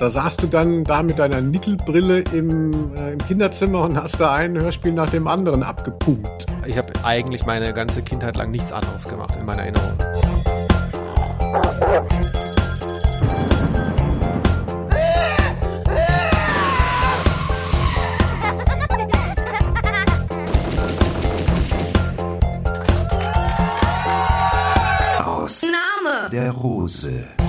Da saßt du dann da mit deiner Nickelbrille im, äh, im Kinderzimmer und hast da ein Hörspiel nach dem anderen abgepumpt. Ich habe eigentlich meine ganze Kindheit lang nichts anderes gemacht in meiner Erinnerung. Aus der Rose.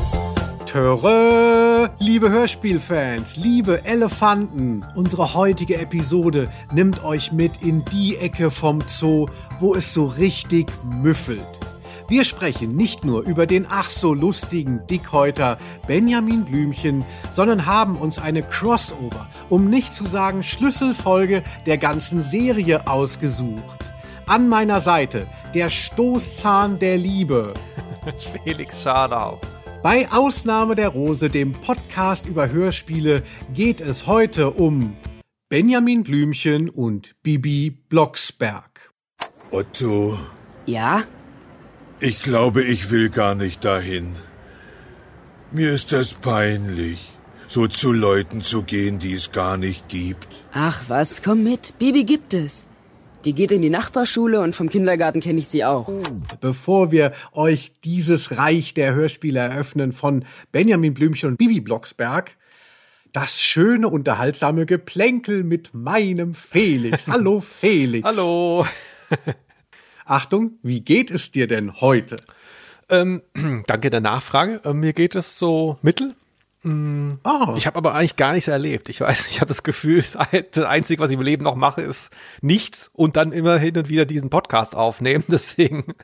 Töre, liebe Hörspielfans, liebe Elefanten, unsere heutige Episode nimmt euch mit in die Ecke vom Zoo, wo es so richtig müffelt. Wir sprechen nicht nur über den ach so lustigen Dickhäuter Benjamin Blümchen, sondern haben uns eine Crossover, um nicht zu sagen Schlüsselfolge der ganzen Serie ausgesucht. An meiner Seite der Stoßzahn der Liebe. Felix Schadau. Bei Ausnahme der Rose, dem Podcast über Hörspiele, geht es heute um Benjamin Blümchen und Bibi Blocksberg. Otto, Ja? ich glaube, ich will gar nicht dahin. Mir ist das peinlich, so zu Leuten zu gehen, die es gar nicht gibt. Ach was, komm mit. Bibi gibt es. Die geht in die Nachbarschule und vom Kindergarten kenne ich sie auch. Bevor wir euch dieses Reich der Hörspiele eröffnen von Benjamin Blümchen und Bibi Blocksberg, das schöne, unterhaltsame Geplänkel mit meinem Felix. Hallo Felix. Hallo. Achtung, wie geht es dir denn heute? Ähm, danke der Nachfrage. Ähm, mir geht es so mittel. Ah, Ich habe aber eigentlich gar nichts erlebt. Ich weiß, ich habe das Gefühl, das Einzige, was ich im Leben noch mache, ist nichts und dann immer hin und wieder diesen Podcast aufnehmen. Deswegen,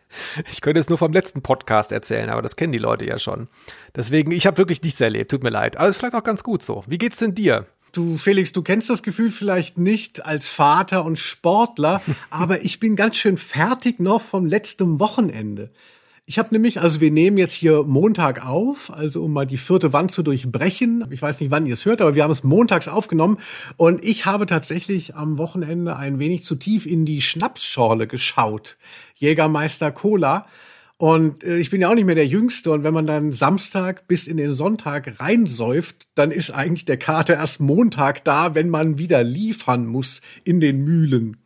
ich könnte jetzt nur vom letzten Podcast erzählen, aber das kennen die Leute ja schon. Deswegen, ich habe wirklich nichts erlebt. Tut mir leid. Aber ist vielleicht auch ganz gut so. Wie geht's denn dir? Du, Felix, du kennst das Gefühl vielleicht nicht als Vater und Sportler, aber ich bin ganz schön fertig noch vom letzten Wochenende. Ich habe nämlich, also wir nehmen jetzt hier Montag auf, also um mal die vierte Wand zu durchbrechen. Ich weiß nicht, wann ihr es hört, aber wir haben es montags aufgenommen und ich habe tatsächlich am Wochenende ein wenig zu tief in die Schnapsschorle geschaut. Jägermeister Cola. Und äh, ich bin ja auch nicht mehr der Jüngste. Und wenn man dann Samstag bis in den Sonntag reinsäuft, dann ist eigentlich der Kater erst Montag da, wenn man wieder liefern muss in den Mühlen.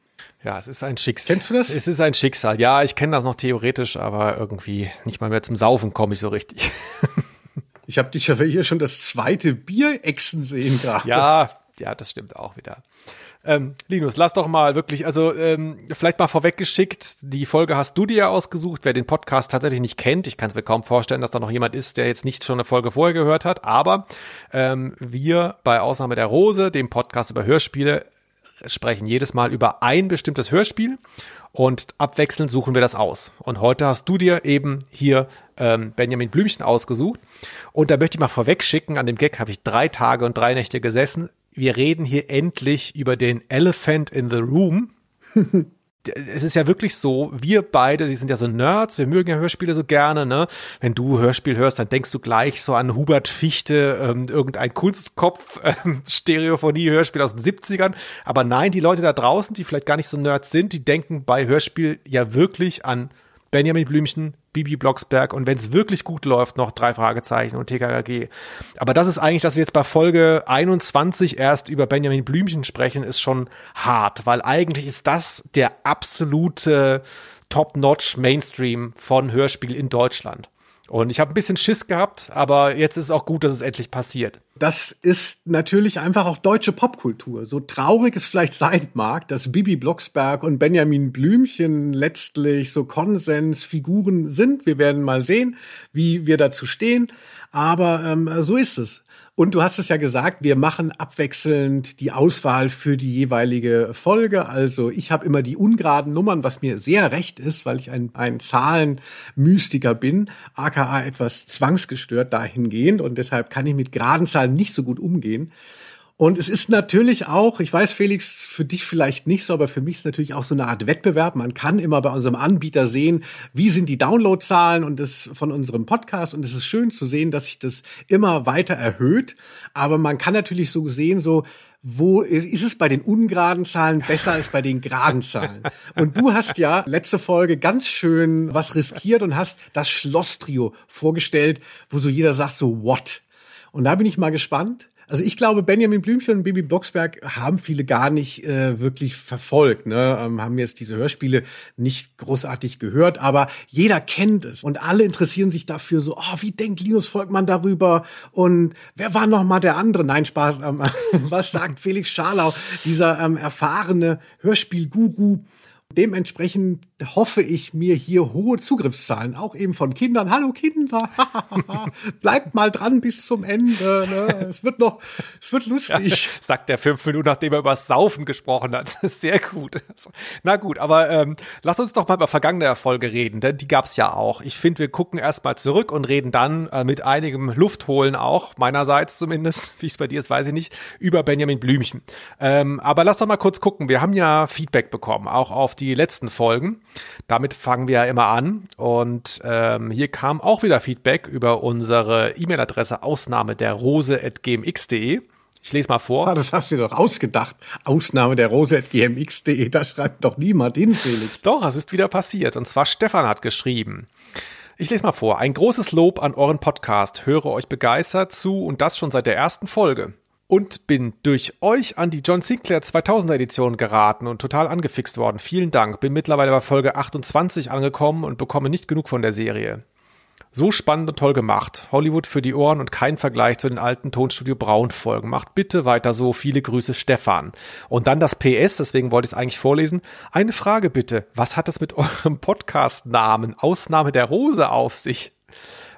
Ja, es ist ein Schicksal. Kennst du das? Es ist ein Schicksal. Ja, ich kenne das noch theoretisch, aber irgendwie nicht mal mehr zum Saufen komme ich so richtig. Ich habe dich ja hier schon das zweite Bier-Echsen sehen gerade. Ja, ja, das stimmt auch wieder. Ähm, Linus, lass doch mal wirklich, also ähm, vielleicht mal vorweggeschickt, die Folge hast du dir ja ausgesucht, wer den Podcast tatsächlich nicht kennt. Ich kann es mir kaum vorstellen, dass da noch jemand ist, der jetzt nicht schon eine Folge vorher gehört hat, aber ähm, wir bei Ausnahme der Rose, dem Podcast über Hörspiele, sprechen jedes Mal über ein bestimmtes Hörspiel und abwechselnd suchen wir das aus. Und heute hast du dir eben hier ähm, Benjamin Blümchen ausgesucht. Und da möchte ich mal vorweg schicken, an dem Gag habe ich drei Tage und drei Nächte gesessen. Wir reden hier endlich über den Elephant in the Room. es ist ja wirklich so, wir beide, die sind ja so Nerds, wir mögen ja Hörspiele so gerne, ne? Wenn du Hörspiel hörst, dann denkst du gleich so an Hubert Fichte, ähm, irgendein Kunstkopf, ähm, Stereophonie-Hörspiel aus den 70ern. Aber nein, die Leute da draußen, die vielleicht gar nicht so Nerds sind, die denken bei Hörspiel ja wirklich an Benjamin Blümchen, Bibi Blocksberg und wenn es wirklich gut läuft, noch drei Fragezeichen und TKKG. Aber das ist eigentlich, dass wir jetzt bei Folge 21 erst über Benjamin Blümchen sprechen, ist schon hart, weil eigentlich ist das der absolute Top-Notch Mainstream von Hörspiel in Deutschland. Und ich habe ein bisschen Schiss gehabt, aber jetzt ist es auch gut, dass es endlich passiert. Das ist natürlich einfach auch deutsche Popkultur. So traurig es vielleicht sein mag, dass Bibi Blocksberg und Benjamin Blümchen letztlich so Konsensfiguren sind. Wir werden mal sehen, wie wir dazu stehen. Aber ähm, so ist es. Und du hast es ja gesagt, wir machen abwechselnd die Auswahl für die jeweilige Folge. Also ich habe immer die ungeraden Nummern, was mir sehr recht ist, weil ich ein, ein Zahlenmystiker bin, aka etwas zwangsgestört dahingehend. Und deshalb kann ich mit geraden Zahlen nicht so gut umgehen. Und es ist natürlich auch, ich weiß, Felix, für dich vielleicht nicht so, aber für mich ist natürlich auch so eine Art Wettbewerb. Man kann immer bei unserem Anbieter sehen, wie sind die Downloadzahlen und das von unserem Podcast. Und es ist schön zu sehen, dass sich das immer weiter erhöht. Aber man kann natürlich so sehen, so, wo ist es bei den ungeraden Zahlen besser als bei den geraden Zahlen? Und du hast ja letzte Folge ganz schön was riskiert und hast das Schlosstrio vorgestellt, wo so jeder sagt so, what? Und da bin ich mal gespannt. Also ich glaube, Benjamin Blümchen und Bibi Blocksberg haben viele gar nicht äh, wirklich verfolgt, ne? Ähm, haben jetzt diese Hörspiele nicht großartig gehört, aber jeder kennt es und alle interessieren sich dafür so, oh, wie denkt Linus Volkmann darüber und wer war noch mal der andere? Nein, Spaß, ähm, was sagt Felix Scharlau, dieser ähm, erfahrene Hörspielguru? Dementsprechend hoffe ich mir hier hohe Zugriffszahlen, auch eben von Kindern. Hallo Kinder, bleibt mal dran bis zum Ende. Ne? Es wird noch, es wird lustig. Ja, sagt der fünf Minuten, nachdem er über Saufen gesprochen hat. Sehr gut. Na gut, aber ähm, lass uns doch mal über vergangene Erfolge reden, denn die gab's ja auch. Ich finde, wir gucken erstmal zurück und reden dann äh, mit einigem Luftholen auch, meinerseits zumindest, wie es bei dir ist, weiß ich nicht, über Benjamin Blümchen. Ähm, aber lass doch mal kurz gucken. Wir haben ja Feedback bekommen, auch auf die letzten Folgen. Damit fangen wir ja immer an. Und ähm, hier kam auch wieder Feedback über unsere E-Mail-Adresse Ausnahme der Rose at gmx.de. Ich lese mal vor. Ah, das hast du dir doch ausgedacht. Ausnahme der Rose at gmx.de. Da schreibt doch niemand hin, Felix. Doch, es ist wieder passiert. Und zwar Stefan hat geschrieben. Ich lese mal vor. Ein großes Lob an euren Podcast. Höre euch begeistert zu und das schon seit der ersten Folge und bin durch euch an die John Sinclair 2000er Edition geraten und total angefixt worden. Vielen Dank. Bin mittlerweile bei Folge 28 angekommen und bekomme nicht genug von der Serie. So spannend und toll gemacht. Hollywood für die Ohren und kein Vergleich zu den alten Tonstudio Braun Folgen. Macht bitte weiter so. Viele Grüße, Stefan. Und dann das PS, deswegen wollte ich es eigentlich vorlesen. Eine Frage bitte. Was hat es mit eurem Podcast-Namen Ausnahme der Rose auf sich?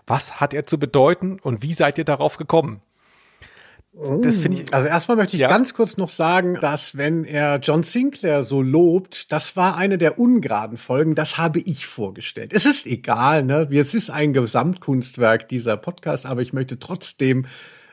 Was hat er zu bedeuten und wie seid ihr darauf gekommen? Das finde ich. Also erstmal möchte ich ja. ganz kurz noch sagen, dass wenn er John Sinclair so lobt, das war eine der ungeraden Folgen, das habe ich vorgestellt. Es ist egal, ne? Es ist ein Gesamtkunstwerk dieser Podcast, aber ich möchte trotzdem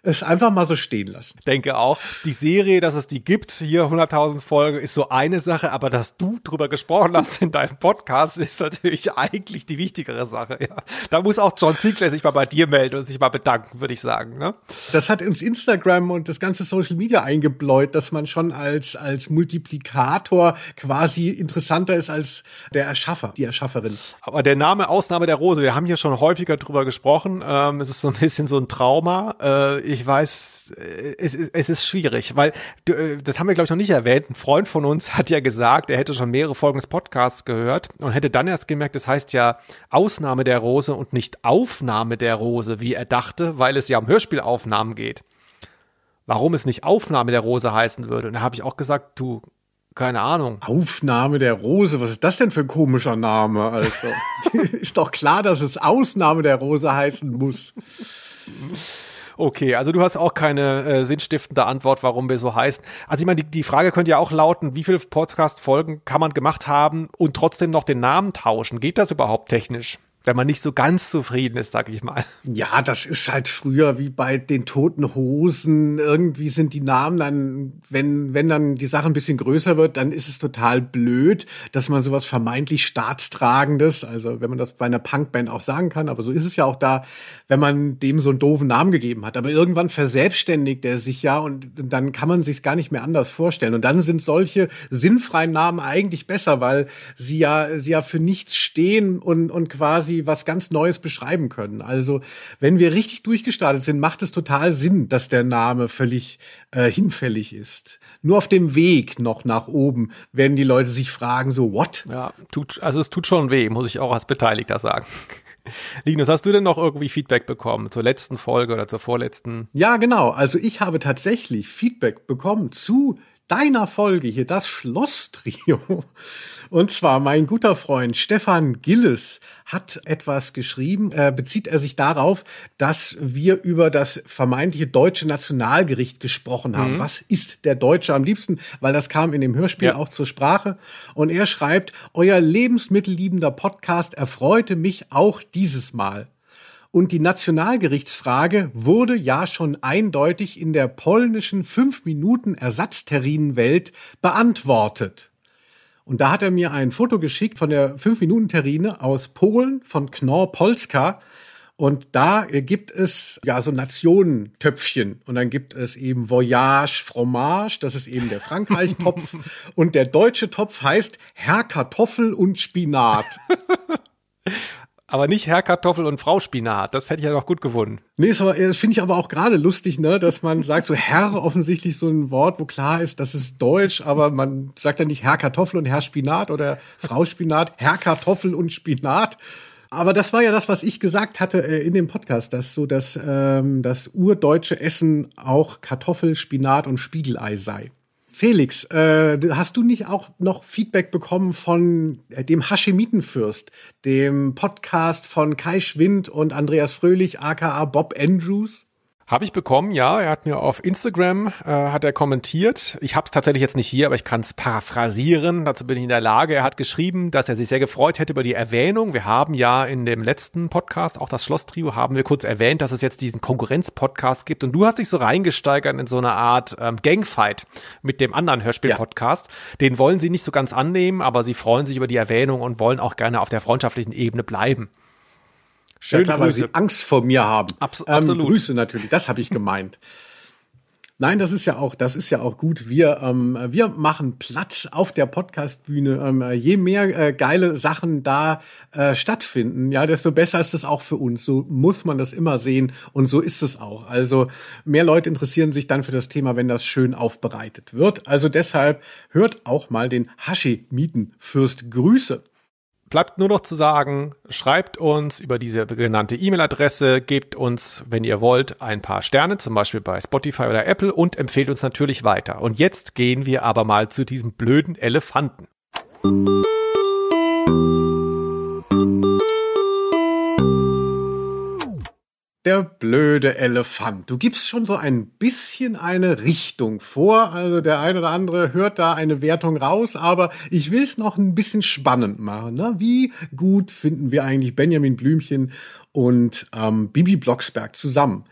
es einfach mal so stehen lassen. Denke auch. Die Serie, dass es die gibt, hier 100.000 Folgen, ist so eine Sache, aber dass du drüber gesprochen hast in deinem Podcast, ist natürlich eigentlich die wichtigere Sache. Ja. Da muss auch John Ziegler sich mal bei dir melden und sich mal bedanken, würde ich sagen. Ne? Das hat uns Instagram und das ganze Social Media eingebläut, dass man schon als, als Multiplikator quasi interessanter ist als der Erschaffer, die Erschafferin. Aber der Name Ausnahme der Rose, wir haben hier schon häufiger drüber gesprochen. Ähm, es ist so ein bisschen so ein Trauma. Äh, ich weiß, äh, es, es ist schwierig, weil äh, das haben wir, glaube ich, noch nicht erwähnt. Ein Freund von uns hat ja gesagt, er hätte schon mehrere Folgen des Podcasts gehört und hätte dann erst gemerkt, das heißt ja Ausnahme der Rose und nicht Aufnahme der Rose, wie er dachte, weil es ja um Hörspielaufnahmen geht. Warum es nicht Aufnahme der Rose heißen würde. Und da habe ich auch gesagt, du, keine Ahnung. Aufnahme der Rose, was ist das denn für ein komischer Name? Also, ist doch klar, dass es Ausnahme der Rose heißen muss. Okay, also du hast auch keine äh, sinnstiftende Antwort, warum wir so heißen. Also ich meine, die, die Frage könnte ja auch lauten, wie viele Podcast-Folgen kann man gemacht haben und trotzdem noch den Namen tauschen? Geht das überhaupt technisch? Wenn man nicht so ganz zufrieden ist, sag ich mal. Ja, das ist halt früher wie bei den toten Hosen. Irgendwie sind die Namen dann, wenn, wenn dann die Sache ein bisschen größer wird, dann ist es total blöd, dass man sowas vermeintlich Staatstragendes, also wenn man das bei einer Punkband auch sagen kann, aber so ist es ja auch da, wenn man dem so einen doofen Namen gegeben hat. Aber irgendwann verselbstständigt er sich ja und dann kann man sich gar nicht mehr anders vorstellen. Und dann sind solche sinnfreien Namen eigentlich besser, weil sie ja, sie ja für nichts stehen und, und quasi quasi was ganz Neues beschreiben können. Also wenn wir richtig durchgestartet sind, macht es total Sinn, dass der Name völlig äh, hinfällig ist. Nur auf dem Weg noch nach oben werden die Leute sich fragen, so what? Ja, tut, also es tut schon weh, muss ich auch als Beteiligter sagen. Linus, hast du denn noch irgendwie Feedback bekommen zur letzten Folge oder zur vorletzten? Ja, genau. Also ich habe tatsächlich Feedback bekommen zu deiner Folge hier, das Schloss-Trio. Und zwar mein guter Freund Stefan Gilles hat etwas geschrieben, äh, bezieht er sich darauf, dass wir über das vermeintliche deutsche Nationalgericht gesprochen haben. Mhm. Was ist der Deutsche am liebsten? Weil das kam in dem Hörspiel ja. auch zur Sprache. Und er schreibt, euer lebensmittelliebender Podcast erfreute mich auch dieses Mal. Und die Nationalgerichtsfrage wurde ja schon eindeutig in der polnischen 5-Minuten-Ersatzterrinenwelt beantwortet. Und da hat er mir ein Foto geschickt von der 5-Minuten-Terrine aus Polen von Knorr Polska. Und da gibt es ja so Nationentöpfchen. Und dann gibt es eben Voyage Fromage, das ist eben der Frankreich-Topf. und der deutsche Topf heißt Herr Kartoffel und Spinat. aber nicht Herr Kartoffel und Frau Spinat. Das hätte ich ja noch gut gefunden. Nee, das, das finde ich aber auch gerade lustig, ne, dass man sagt, so Herr offensichtlich so ein Wort, wo klar ist, das ist Deutsch, aber man sagt dann nicht Herr Kartoffel und Herr Spinat oder Frau Spinat, Herr Kartoffel und Spinat. Aber das war ja das, was ich gesagt hatte äh, in dem Podcast, dass so das, ähm, das urdeutsche Essen auch Kartoffel, Spinat und Spiegelei sei. Felix, äh, hast du nicht auch noch Feedback bekommen von äh, dem Haschemitenfürst, dem Podcast von Kai Schwind und Andreas Fröhlich, aka Bob Andrews? Habe ich bekommen, ja. Er hat mir auf Instagram äh, hat er kommentiert. Ich habe es tatsächlich jetzt nicht hier, aber ich kann es paraphrasieren. Dazu bin ich in der Lage. Er hat geschrieben, dass er sich sehr gefreut hätte über die Erwähnung. Wir haben ja in dem letzten Podcast, auch das Schloss-Trio, haben wir kurz erwähnt, dass es jetzt diesen Konkurrenz-Podcast gibt. Und du hast dich so reingesteigert in so eine Art ähm, Gangfight mit dem anderen Hörspiel-Podcast. Ja. Den wollen sie nicht so ganz annehmen, aber sie freuen sich über die Erwähnung und wollen auch gerne auf der freundschaftlichen Ebene bleiben. Schöne ja, klar, Grüße. weil sie Angst vor mir haben. Abs ähm, absolut. Grüße natürlich, das habe ich gemeint. Nein, das ist ja auch, das ist ja auch gut. Wir, ähm, wir machen Platz auf der Podcastbühne. Ähm, je mehr äh, geile Sachen da äh, stattfinden, ja, desto besser ist es auch für uns. So muss man das immer sehen und so ist es auch. Also mehr Leute interessieren sich dann für das Thema, wenn das schön aufbereitet wird. Also deshalb hört auch mal den Hashi-Mietenfürst Grüße. Bleibt nur noch zu sagen, schreibt uns über diese genannte E-Mail-Adresse, gebt uns, wenn ihr wollt, ein paar Sterne, zum Beispiel bei Spotify oder Apple und empfehlt uns natürlich weiter. Und jetzt gehen wir aber mal zu diesem blöden Elefanten. Der blöde Elefant. Du gibst schon so ein bisschen eine Richtung vor. Also der eine oder andere hört da eine Wertung raus, aber ich will es noch ein bisschen spannend machen. Ne? Wie gut finden wir eigentlich Benjamin Blümchen und ähm, Bibi Blocksberg zusammen?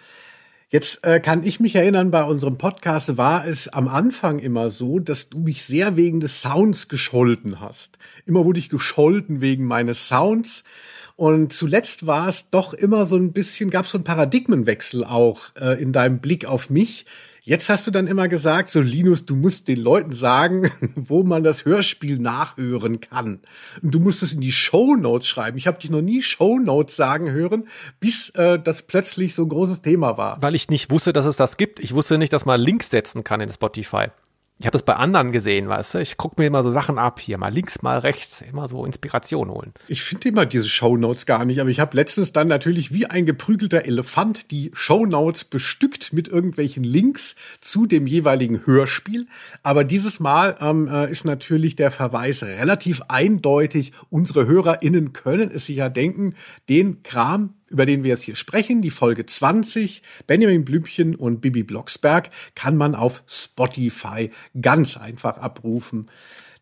Jetzt äh, kann ich mich erinnern, bei unserem Podcast war es am Anfang immer so, dass du mich sehr wegen des Sounds gescholten hast. Immer wurde ich gescholten wegen meines Sounds. Und zuletzt war es doch immer so ein bisschen, gab es so einen Paradigmenwechsel auch äh, in deinem Blick auf mich. Jetzt hast du dann immer gesagt, so Linus, du musst den Leuten sagen, wo man das Hörspiel nachhören kann. Und du musst es in die Show Notes schreiben. Ich habe dich noch nie Show Notes sagen hören, bis äh, das plötzlich so ein großes Thema war. Weil ich nicht wusste, dass es das gibt. Ich wusste nicht, dass man Links setzen kann in Spotify. Ich habe das bei anderen gesehen, weißt du? Ich gucke mir immer so Sachen ab hier, mal links, mal rechts, immer so Inspiration holen. Ich finde immer diese Shownotes gar nicht, aber ich habe letztens dann natürlich wie ein geprügelter Elefant die Shownotes bestückt mit irgendwelchen Links zu dem jeweiligen Hörspiel. Aber dieses Mal ähm, äh, ist natürlich der Verweis relativ eindeutig. Unsere HörerInnen können es sich ja denken, den Kram, über den wir jetzt hier sprechen, die Folge 20, Benjamin Blümchen und Bibi Blocksberg, kann man auf Spotify ganz einfach abrufen.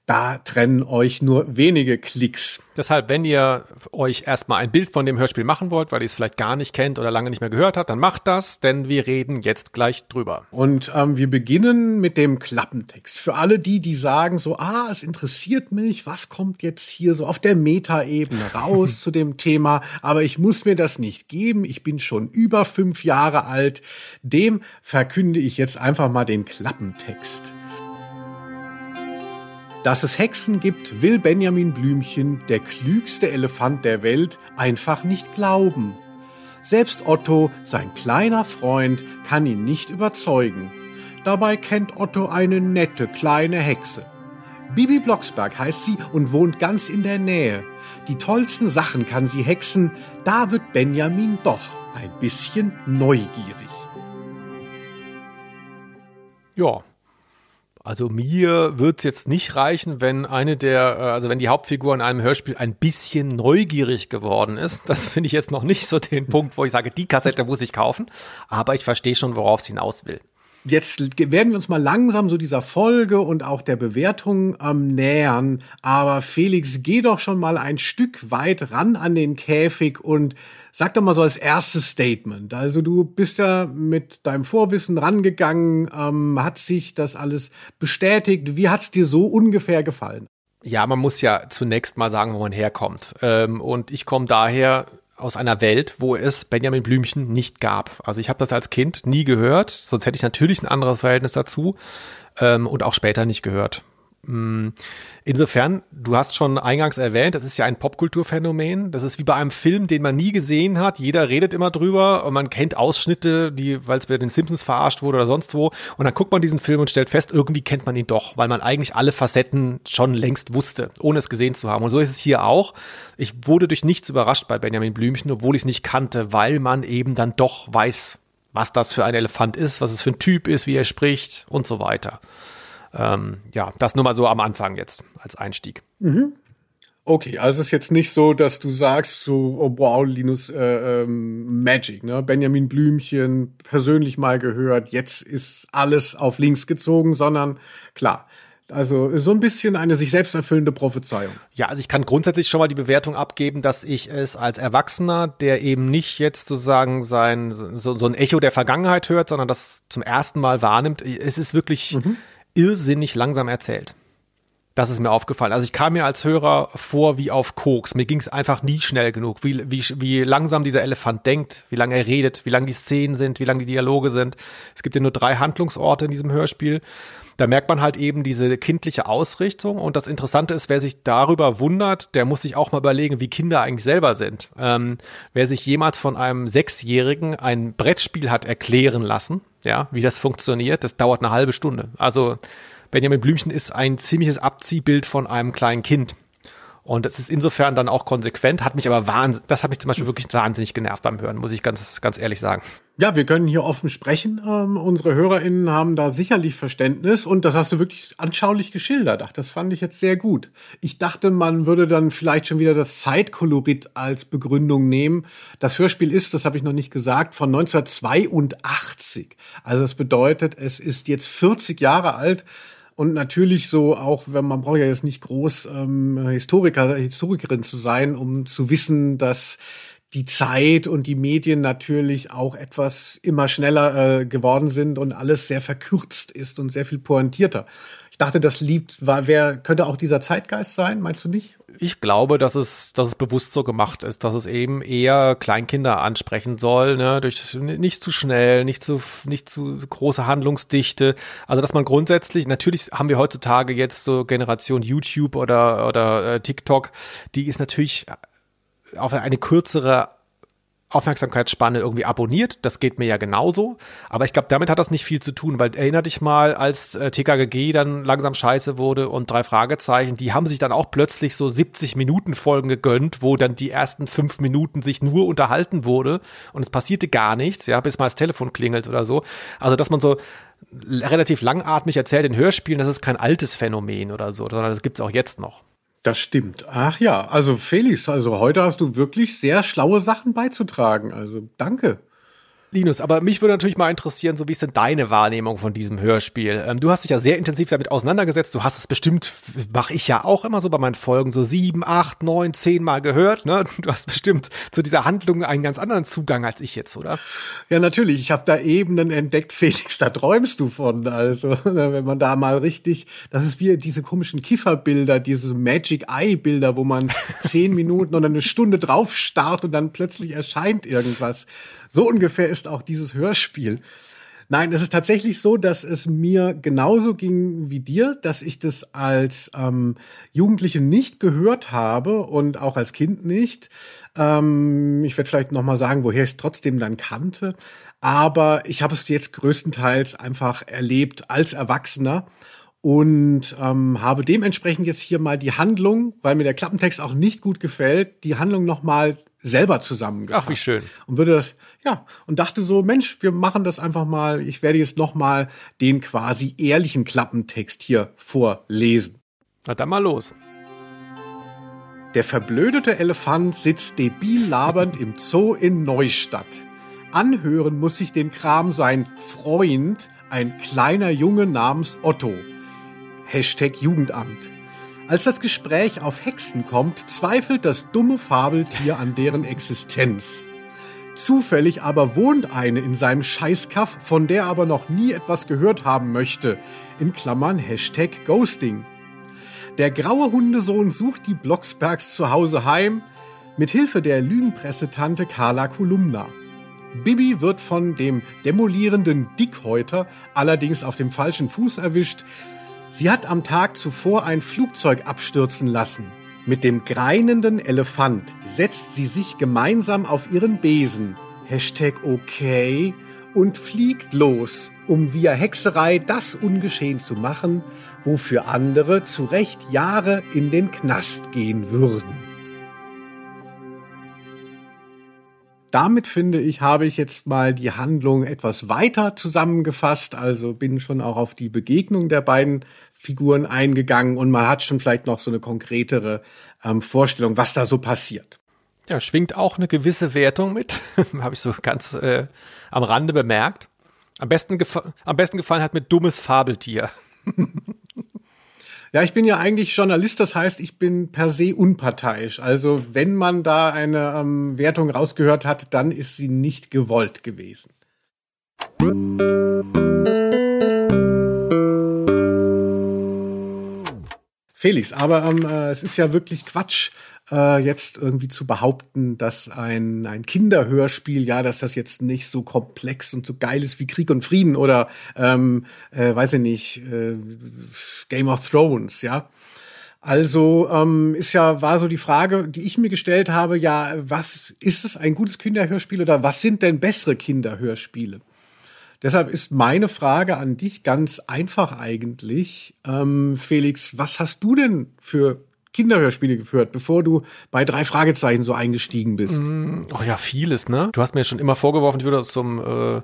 Da trennen euch nur wenige Klicks. Deshalb, wenn ihr euch erstmal ein Bild von dem Hörspiel machen wollt, weil ihr es vielleicht gar nicht kennt oder lange nicht mehr gehört habt, dann macht das, denn wir reden jetzt gleich drüber. Und ähm, wir beginnen mit dem Klappentext. Für alle die, die sagen so, ah, es interessiert mich, was kommt jetzt hier so auf der Metaebene raus zu dem Thema, aber ich muss mir das nicht geben, ich bin schon über fünf Jahre alt, dem verkünde ich jetzt einfach mal den Klappentext. Dass es Hexen gibt, will Benjamin Blümchen, der klügste Elefant der Welt, einfach nicht glauben. Selbst Otto, sein kleiner Freund, kann ihn nicht überzeugen. Dabei kennt Otto eine nette kleine Hexe. Bibi Blocksberg heißt sie und wohnt ganz in der Nähe. Die tollsten Sachen kann sie hexen, da wird Benjamin doch ein bisschen neugierig. Ja, also mir wird's jetzt nicht reichen, wenn eine der, äh, also wenn die Hauptfigur in einem Hörspiel ein bisschen neugierig geworden ist. Das finde ich jetzt noch nicht so den Punkt, wo ich sage, die Kassette muss ich kaufen. Aber ich verstehe schon, worauf es hinaus will. Jetzt werden wir uns mal langsam so dieser Folge und auch der Bewertung ähm, nähern. Aber Felix, geh doch schon mal ein Stück weit ran an den Käfig und Sag doch mal so als erstes Statement. Also du bist ja mit deinem Vorwissen rangegangen, ähm, hat sich das alles bestätigt. Wie hat's dir so ungefähr gefallen? Ja, man muss ja zunächst mal sagen, wo man herkommt. Ähm, und ich komme daher aus einer Welt, wo es Benjamin Blümchen nicht gab. Also ich habe das als Kind nie gehört, sonst hätte ich natürlich ein anderes Verhältnis dazu ähm, und auch später nicht gehört. Mm, insofern, du hast schon eingangs erwähnt, das ist ja ein Popkulturphänomen. Das ist wie bei einem Film, den man nie gesehen hat. Jeder redet immer drüber und man kennt Ausschnitte, die, weil es bei den Simpsons verarscht wurde oder sonst wo. Und dann guckt man diesen Film und stellt fest, irgendwie kennt man ihn doch, weil man eigentlich alle Facetten schon längst wusste, ohne es gesehen zu haben. Und so ist es hier auch. Ich wurde durch nichts überrascht bei Benjamin Blümchen, obwohl ich es nicht kannte, weil man eben dann doch weiß, was das für ein Elefant ist, was es für ein Typ ist, wie er spricht und so weiter. Ähm, ja, das nur mal so am Anfang jetzt als Einstieg. Mhm. Okay, also es ist jetzt nicht so, dass du sagst, so, oh wow, Linus äh, ähm, Magic, ne? Benjamin Blümchen, persönlich mal gehört, jetzt ist alles auf links gezogen, sondern klar, also so ein bisschen eine sich selbst erfüllende Prophezeiung. Ja, also ich kann grundsätzlich schon mal die Bewertung abgeben, dass ich es als Erwachsener, der eben nicht jetzt sozusagen sein so, so ein Echo der Vergangenheit hört, sondern das zum ersten Mal wahrnimmt, es ist wirklich mhm irrsinnig langsam erzählt. Das ist mir aufgefallen. Also ich kam mir als Hörer vor wie auf Koks. Mir ging es einfach nie schnell genug, wie, wie, wie langsam dieser Elefant denkt, wie lange er redet, wie lang die Szenen sind, wie lang die Dialoge sind. Es gibt ja nur drei Handlungsorte in diesem Hörspiel. Da merkt man halt eben diese kindliche Ausrichtung. Und das Interessante ist, wer sich darüber wundert, der muss sich auch mal überlegen, wie Kinder eigentlich selber sind. Ähm, wer sich jemals von einem Sechsjährigen ein Brettspiel hat erklären lassen, ja, wie das funktioniert, das dauert eine halbe Stunde. Also Benjamin Blümchen ist ein ziemliches Abziehbild von einem kleinen Kind. Und das ist insofern dann auch konsequent, hat mich aber wahnsinnig, das hat mich zum Beispiel wirklich wahnsinnig genervt beim Hören, muss ich ganz, ganz ehrlich sagen. Ja, wir können hier offen sprechen. Ähm, unsere HörerInnen haben da sicherlich Verständnis und das hast du wirklich anschaulich geschildert. Ach, das fand ich jetzt sehr gut. Ich dachte, man würde dann vielleicht schon wieder das Zeitkolorit als Begründung nehmen. Das Hörspiel ist, das habe ich noch nicht gesagt, von 1982. Also das bedeutet, es ist jetzt 40 Jahre alt. Und natürlich so auch, wenn man braucht ja jetzt nicht groß ähm, Historiker, Historikerin zu sein, um zu wissen, dass die Zeit und die Medien natürlich auch etwas immer schneller äh, geworden sind und alles sehr verkürzt ist und sehr viel pointierter. Ich dachte, das liebt, war, wer könnte auch dieser Zeitgeist sein, meinst du nicht? Ich glaube, dass es, dass es bewusst so gemacht ist, dass es eben eher Kleinkinder ansprechen soll, ne, durch nicht zu schnell, nicht zu, nicht zu große Handlungsdichte. Also, dass man grundsätzlich, natürlich haben wir heutzutage jetzt so Generation YouTube oder, oder äh, TikTok, die ist natürlich auf eine kürzere Aufmerksamkeitsspanne irgendwie abonniert. Das geht mir ja genauso. Aber ich glaube, damit hat das nicht viel zu tun, weil erinner dich mal, als äh, TKGG dann langsam scheiße wurde und drei Fragezeichen, die haben sich dann auch plötzlich so 70 Minuten Folgen gegönnt, wo dann die ersten fünf Minuten sich nur unterhalten wurde und es passierte gar nichts, ja, bis mal das Telefon klingelt oder so. Also, dass man so relativ langatmig erzählt in Hörspielen, das ist kein altes Phänomen oder so, sondern das gibt's auch jetzt noch. Das stimmt. Ach ja, also Felix, also heute hast du wirklich sehr schlaue Sachen beizutragen. Also danke. Linus, aber mich würde natürlich mal interessieren, so wie ist denn deine Wahrnehmung von diesem Hörspiel? Ähm, du hast dich ja sehr intensiv damit auseinandergesetzt. Du hast es bestimmt, mache ich ja auch immer so bei meinen Folgen, so sieben, acht, neun, zehn Mal gehört. Ne? Du hast bestimmt zu dieser Handlung einen ganz anderen Zugang als ich jetzt, oder? Ja, natürlich. Ich habe da Ebenen entdeckt, Felix, da träumst du von. Also, ne, wenn man da mal richtig, das ist wie diese komischen Kifferbilder, diese Magic Eye Bilder, wo man zehn Minuten oder eine Stunde drauf starrt und dann plötzlich erscheint irgendwas. So ungefähr ist auch dieses Hörspiel. Nein, es ist tatsächlich so, dass es mir genauso ging wie dir, dass ich das als ähm, Jugendliche nicht gehört habe und auch als Kind nicht. Ähm, ich werde vielleicht noch mal sagen, woher ich es trotzdem dann kannte. Aber ich habe es jetzt größtenteils einfach erlebt als Erwachsener und ähm, habe dementsprechend jetzt hier mal die Handlung, weil mir der Klappentext auch nicht gut gefällt, die Handlung noch mal selber zusammengefasst. Ach, wie schön. Und würde das, ja, und dachte so, Mensch, wir machen das einfach mal. Ich werde jetzt noch mal den quasi ehrlichen Klappentext hier vorlesen. Na dann mal los. Der verblödete Elefant sitzt debil labernd im Zoo in Neustadt. Anhören muss sich den Kram sein Freund, ein kleiner Junge namens Otto. Hashtag Jugendamt. Als das Gespräch auf Hexen kommt, zweifelt das dumme Fabeltier an deren Existenz. Zufällig aber wohnt eine in seinem Scheißkaff, von der aber noch nie etwas gehört haben möchte. In Klammern Hashtag Ghosting. Der graue Hundesohn sucht die Blocksbergs zu Hause heim, mit Hilfe der Lügenpressetante Carla Kolumna. Bibi wird von dem demolierenden Dickhäuter allerdings auf dem falschen Fuß erwischt, Sie hat am Tag zuvor ein Flugzeug abstürzen lassen. Mit dem greinenden Elefant setzt sie sich gemeinsam auf ihren Besen. Hashtag okay und fliegt los, um via Hexerei das ungeschehen zu machen, wofür andere zu Recht Jahre in den Knast gehen würden. Damit finde ich, habe ich jetzt mal die Handlung etwas weiter zusammengefasst, also bin schon auch auf die Begegnung der beiden Figuren eingegangen und man hat schon vielleicht noch so eine konkretere ähm, Vorstellung, was da so passiert. Ja, schwingt auch eine gewisse Wertung mit, habe ich so ganz äh, am Rande bemerkt. Am besten, am besten gefallen hat mit dummes Fabeltier. Ja, ich bin ja eigentlich Journalist, das heißt, ich bin per se unparteiisch. Also wenn man da eine ähm, Wertung rausgehört hat, dann ist sie nicht gewollt gewesen. Felix, aber ähm, äh, es ist ja wirklich Quatsch, äh, jetzt irgendwie zu behaupten, dass ein, ein Kinderhörspiel, ja, dass das jetzt nicht so komplex und so geil ist wie Krieg und Frieden oder, ähm, äh, weiß ich nicht, äh, Game of Thrones, ja. Also ähm, ist ja war so die Frage, die ich mir gestellt habe, ja, was ist es ein gutes Kinderhörspiel oder was sind denn bessere Kinderhörspiele? Deshalb ist meine Frage an dich ganz einfach eigentlich. Ähm, Felix, was hast du denn für Kinderhörspiele geführt, bevor du bei drei Fragezeichen so eingestiegen bist? Mm, oh ja, vieles, ne? Du hast mir schon immer vorgeworfen, ich würde aus so einem, äh,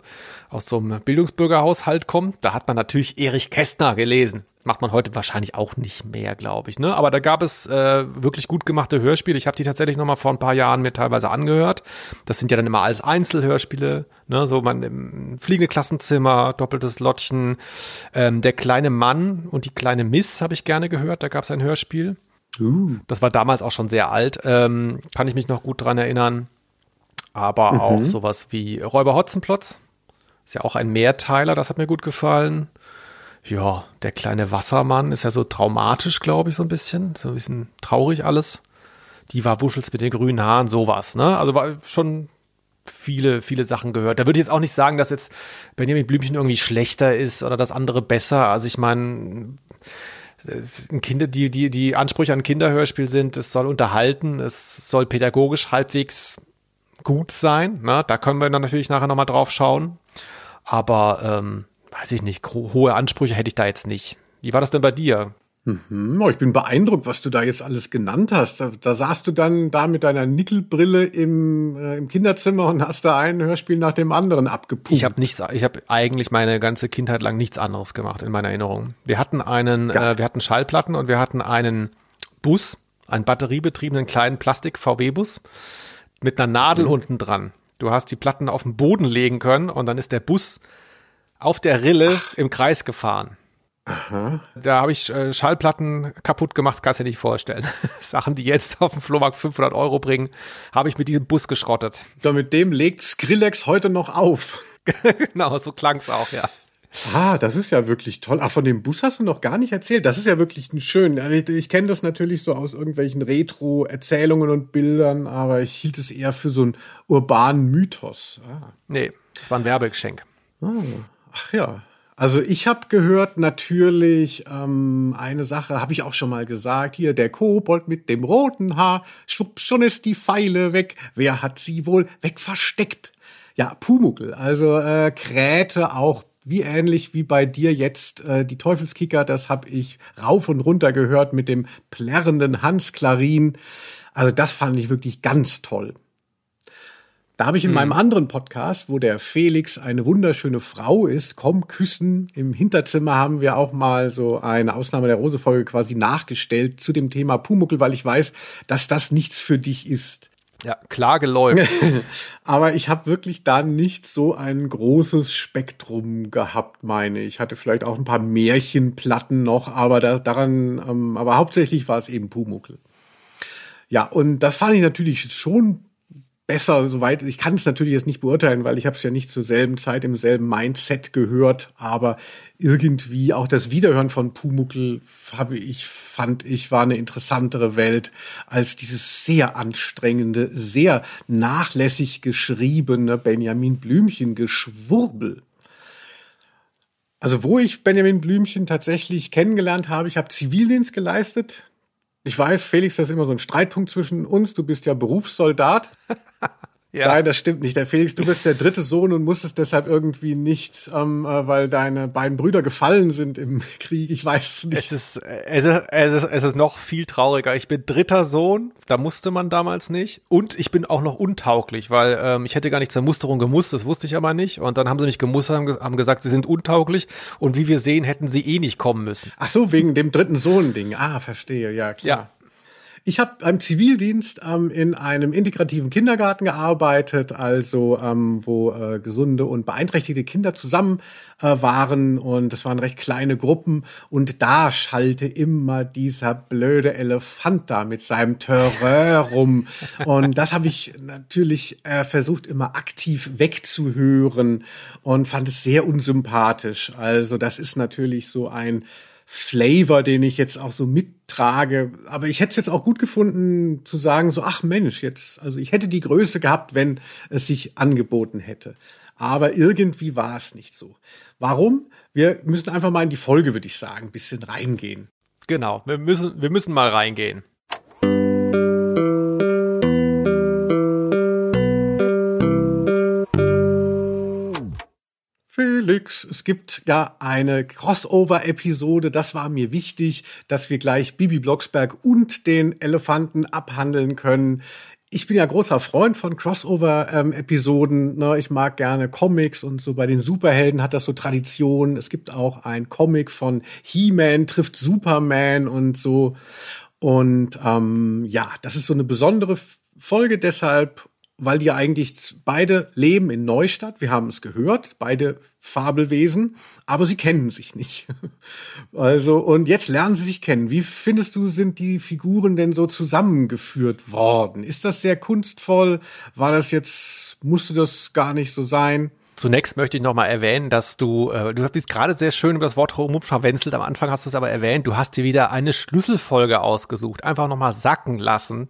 aus so einem Bildungsbürgerhaushalt kommen. Da hat man natürlich Erich Kästner gelesen. Macht man heute wahrscheinlich auch nicht mehr, glaube ich. Ne? Aber da gab es äh, wirklich gut gemachte Hörspiele. Ich habe die tatsächlich noch mal vor ein paar Jahren mir teilweise angehört. Das sind ja dann immer alles Einzelhörspiele. Ne? So man im fliegende Klassenzimmer, doppeltes Lottchen. Ähm, der kleine Mann und die kleine Miss habe ich gerne gehört. Da gab es ein Hörspiel. Uh. Das war damals auch schon sehr alt. Ähm, kann ich mich noch gut dran erinnern. Aber mhm. auch sowas wie Räuber Hotzenplotz. Ist ja auch ein Mehrteiler, das hat mir gut gefallen ja, der kleine Wassermann ist ja so traumatisch, glaube ich, so ein bisschen. So ein bisschen traurig alles. Die war Wuschels mit den grünen Haaren, sowas, ne? Also war schon viele, viele Sachen gehört. Da würde ich jetzt auch nicht sagen, dass jetzt Benjamin Blümchen irgendwie schlechter ist oder das andere besser. Also ich meine, Kinder, die, die, die Ansprüche an Kinderhörspiel sind, es soll unterhalten, es soll pädagogisch halbwegs gut sein. Ne? Da können wir dann natürlich nachher nochmal drauf schauen. Aber ähm, weiß ich nicht, hohe Ansprüche hätte ich da jetzt nicht. Wie war das denn bei dir? Mhm, oh, ich bin beeindruckt, was du da jetzt alles genannt hast. Da, da saßt du dann da mit deiner Nickelbrille im, äh, im Kinderzimmer und hast da ein Hörspiel nach dem anderen abgepumpt. Ich habe nichts, ich habe eigentlich meine ganze Kindheit lang nichts anderes gemacht in meiner Erinnerung. Wir hatten einen, ja. äh, wir hatten Schallplatten und wir hatten einen Bus, einen batteriebetriebenen kleinen Plastik-VW-Bus mit einer Nadel mhm. unten dran. Du hast die Platten auf den Boden legen können und dann ist der Bus auf der Rille Ach. im Kreis gefahren. Aha. Da habe ich äh, Schallplatten kaputt gemacht, kannst du dir nicht vorstellen. Sachen, die jetzt auf dem Flohmarkt 500 Euro bringen, habe ich mit diesem Bus geschrottet. Da mit dem legt Skrillex heute noch auf. genau, so klang's auch, ja. Ah, das ist ja wirklich toll. Ach, von dem Bus hast du noch gar nicht erzählt. Das ist ja wirklich ein schön. Ich, ich kenne das natürlich so aus irgendwelchen Retro-Erzählungen und Bildern, aber ich hielt es eher für so einen urbanen Mythos. Ah. Nee, das war ein Werbegeschenk. Ah. Ach ja. Also ich habe gehört natürlich ähm, eine Sache, habe ich auch schon mal gesagt, hier der Kobold mit dem roten Haar, schwupp, schon ist die Pfeile weg. Wer hat sie wohl wegversteckt? Ja, Pumuckel, also äh, Kräte auch wie ähnlich wie bei dir jetzt äh, die Teufelskicker, das habe ich rauf und runter gehört mit dem plärrenden Hans Klarin. Also das fand ich wirklich ganz toll. Da habe ich in mhm. meinem anderen Podcast, wo der Felix eine wunderschöne Frau ist, komm küssen. Im Hinterzimmer haben wir auch mal so eine Ausnahme der Rose-Folge quasi nachgestellt zu dem Thema Pumuckel, weil ich weiß, dass das nichts für dich ist. Ja, klar geläuft. aber ich habe wirklich da nicht so ein großes Spektrum gehabt, meine ich. hatte vielleicht auch ein paar Märchenplatten noch, aber da, daran, ähm, aber hauptsächlich war es eben Pumuckel. Ja, und das fand ich natürlich schon besser, soweit. Ich kann es natürlich jetzt nicht beurteilen, weil ich habe es ja nicht zur selben Zeit im selben Mindset gehört, aber irgendwie auch das Wiederhören von Pumuckel habe ich, fand ich, war eine interessantere Welt als dieses sehr anstrengende, sehr nachlässig geschriebene Benjamin Blümchen Geschwurbel. Also wo ich Benjamin Blümchen tatsächlich kennengelernt habe, ich habe Zivildienst geleistet. Ich weiß, Felix, das ist immer so ein Streitpunkt zwischen uns. Du bist ja Berufssoldat. Ja. Nein, das stimmt nicht. Der Felix, du bist der dritte Sohn und musstest deshalb irgendwie nicht, ähm, äh, weil deine beiden Brüder gefallen sind im Krieg. Ich weiß es nicht. Es ist, es ist, es ist, es ist noch viel trauriger. Ich bin dritter Sohn, da musste man damals nicht. Und ich bin auch noch untauglich, weil ähm, ich hätte gar nicht zur Musterung gemusst, das wusste ich aber nicht. Und dann haben sie mich gemustert, haben, haben gesagt, sie sind untauglich. Und wie wir sehen, hätten sie eh nicht kommen müssen. Ach so, wegen dem dritten Sohn-Ding. Ah, verstehe, ja, klar. Ja. Ich habe beim Zivildienst ähm, in einem integrativen Kindergarten gearbeitet, also ähm, wo äh, gesunde und beeinträchtigte Kinder zusammen äh, waren. Und es waren recht kleine Gruppen. Und da schallte immer dieser blöde Elefant da mit seinem Terreur rum. Und das habe ich natürlich äh, versucht immer aktiv wegzuhören und fand es sehr unsympathisch. Also das ist natürlich so ein Flavor, den ich jetzt auch so mittrage. Aber ich hätte es jetzt auch gut gefunden zu sagen, so, ach Mensch, jetzt, also ich hätte die Größe gehabt, wenn es sich angeboten hätte. Aber irgendwie war es nicht so. Warum? Wir müssen einfach mal in die Folge, würde ich sagen, ein bisschen reingehen. Genau, wir müssen, wir müssen mal reingehen. Felix, es gibt ja eine Crossover-Episode. Das war mir wichtig, dass wir gleich Bibi Blocksberg und den Elefanten abhandeln können. Ich bin ja großer Freund von Crossover-Episoden. Ne? Ich mag gerne Comics und so bei den Superhelden hat das so Tradition. Es gibt auch ein Comic von He-Man trifft Superman und so. Und ähm, ja, das ist so eine besondere Folge deshalb weil die ja eigentlich beide leben in Neustadt. Wir haben es gehört, beide Fabelwesen, aber sie kennen sich nicht. Also, und jetzt lernen sie sich kennen. Wie findest du, sind die Figuren denn so zusammengeführt worden? Ist das sehr kunstvoll? War das jetzt, musste das gar nicht so sein? Zunächst möchte ich nochmal erwähnen, dass du, äh, du bist gerade sehr schön über das Wort rumverwenzelt. Am Anfang hast du es aber erwähnt. Du hast dir wieder eine Schlüsselfolge ausgesucht. Einfach nochmal sacken lassen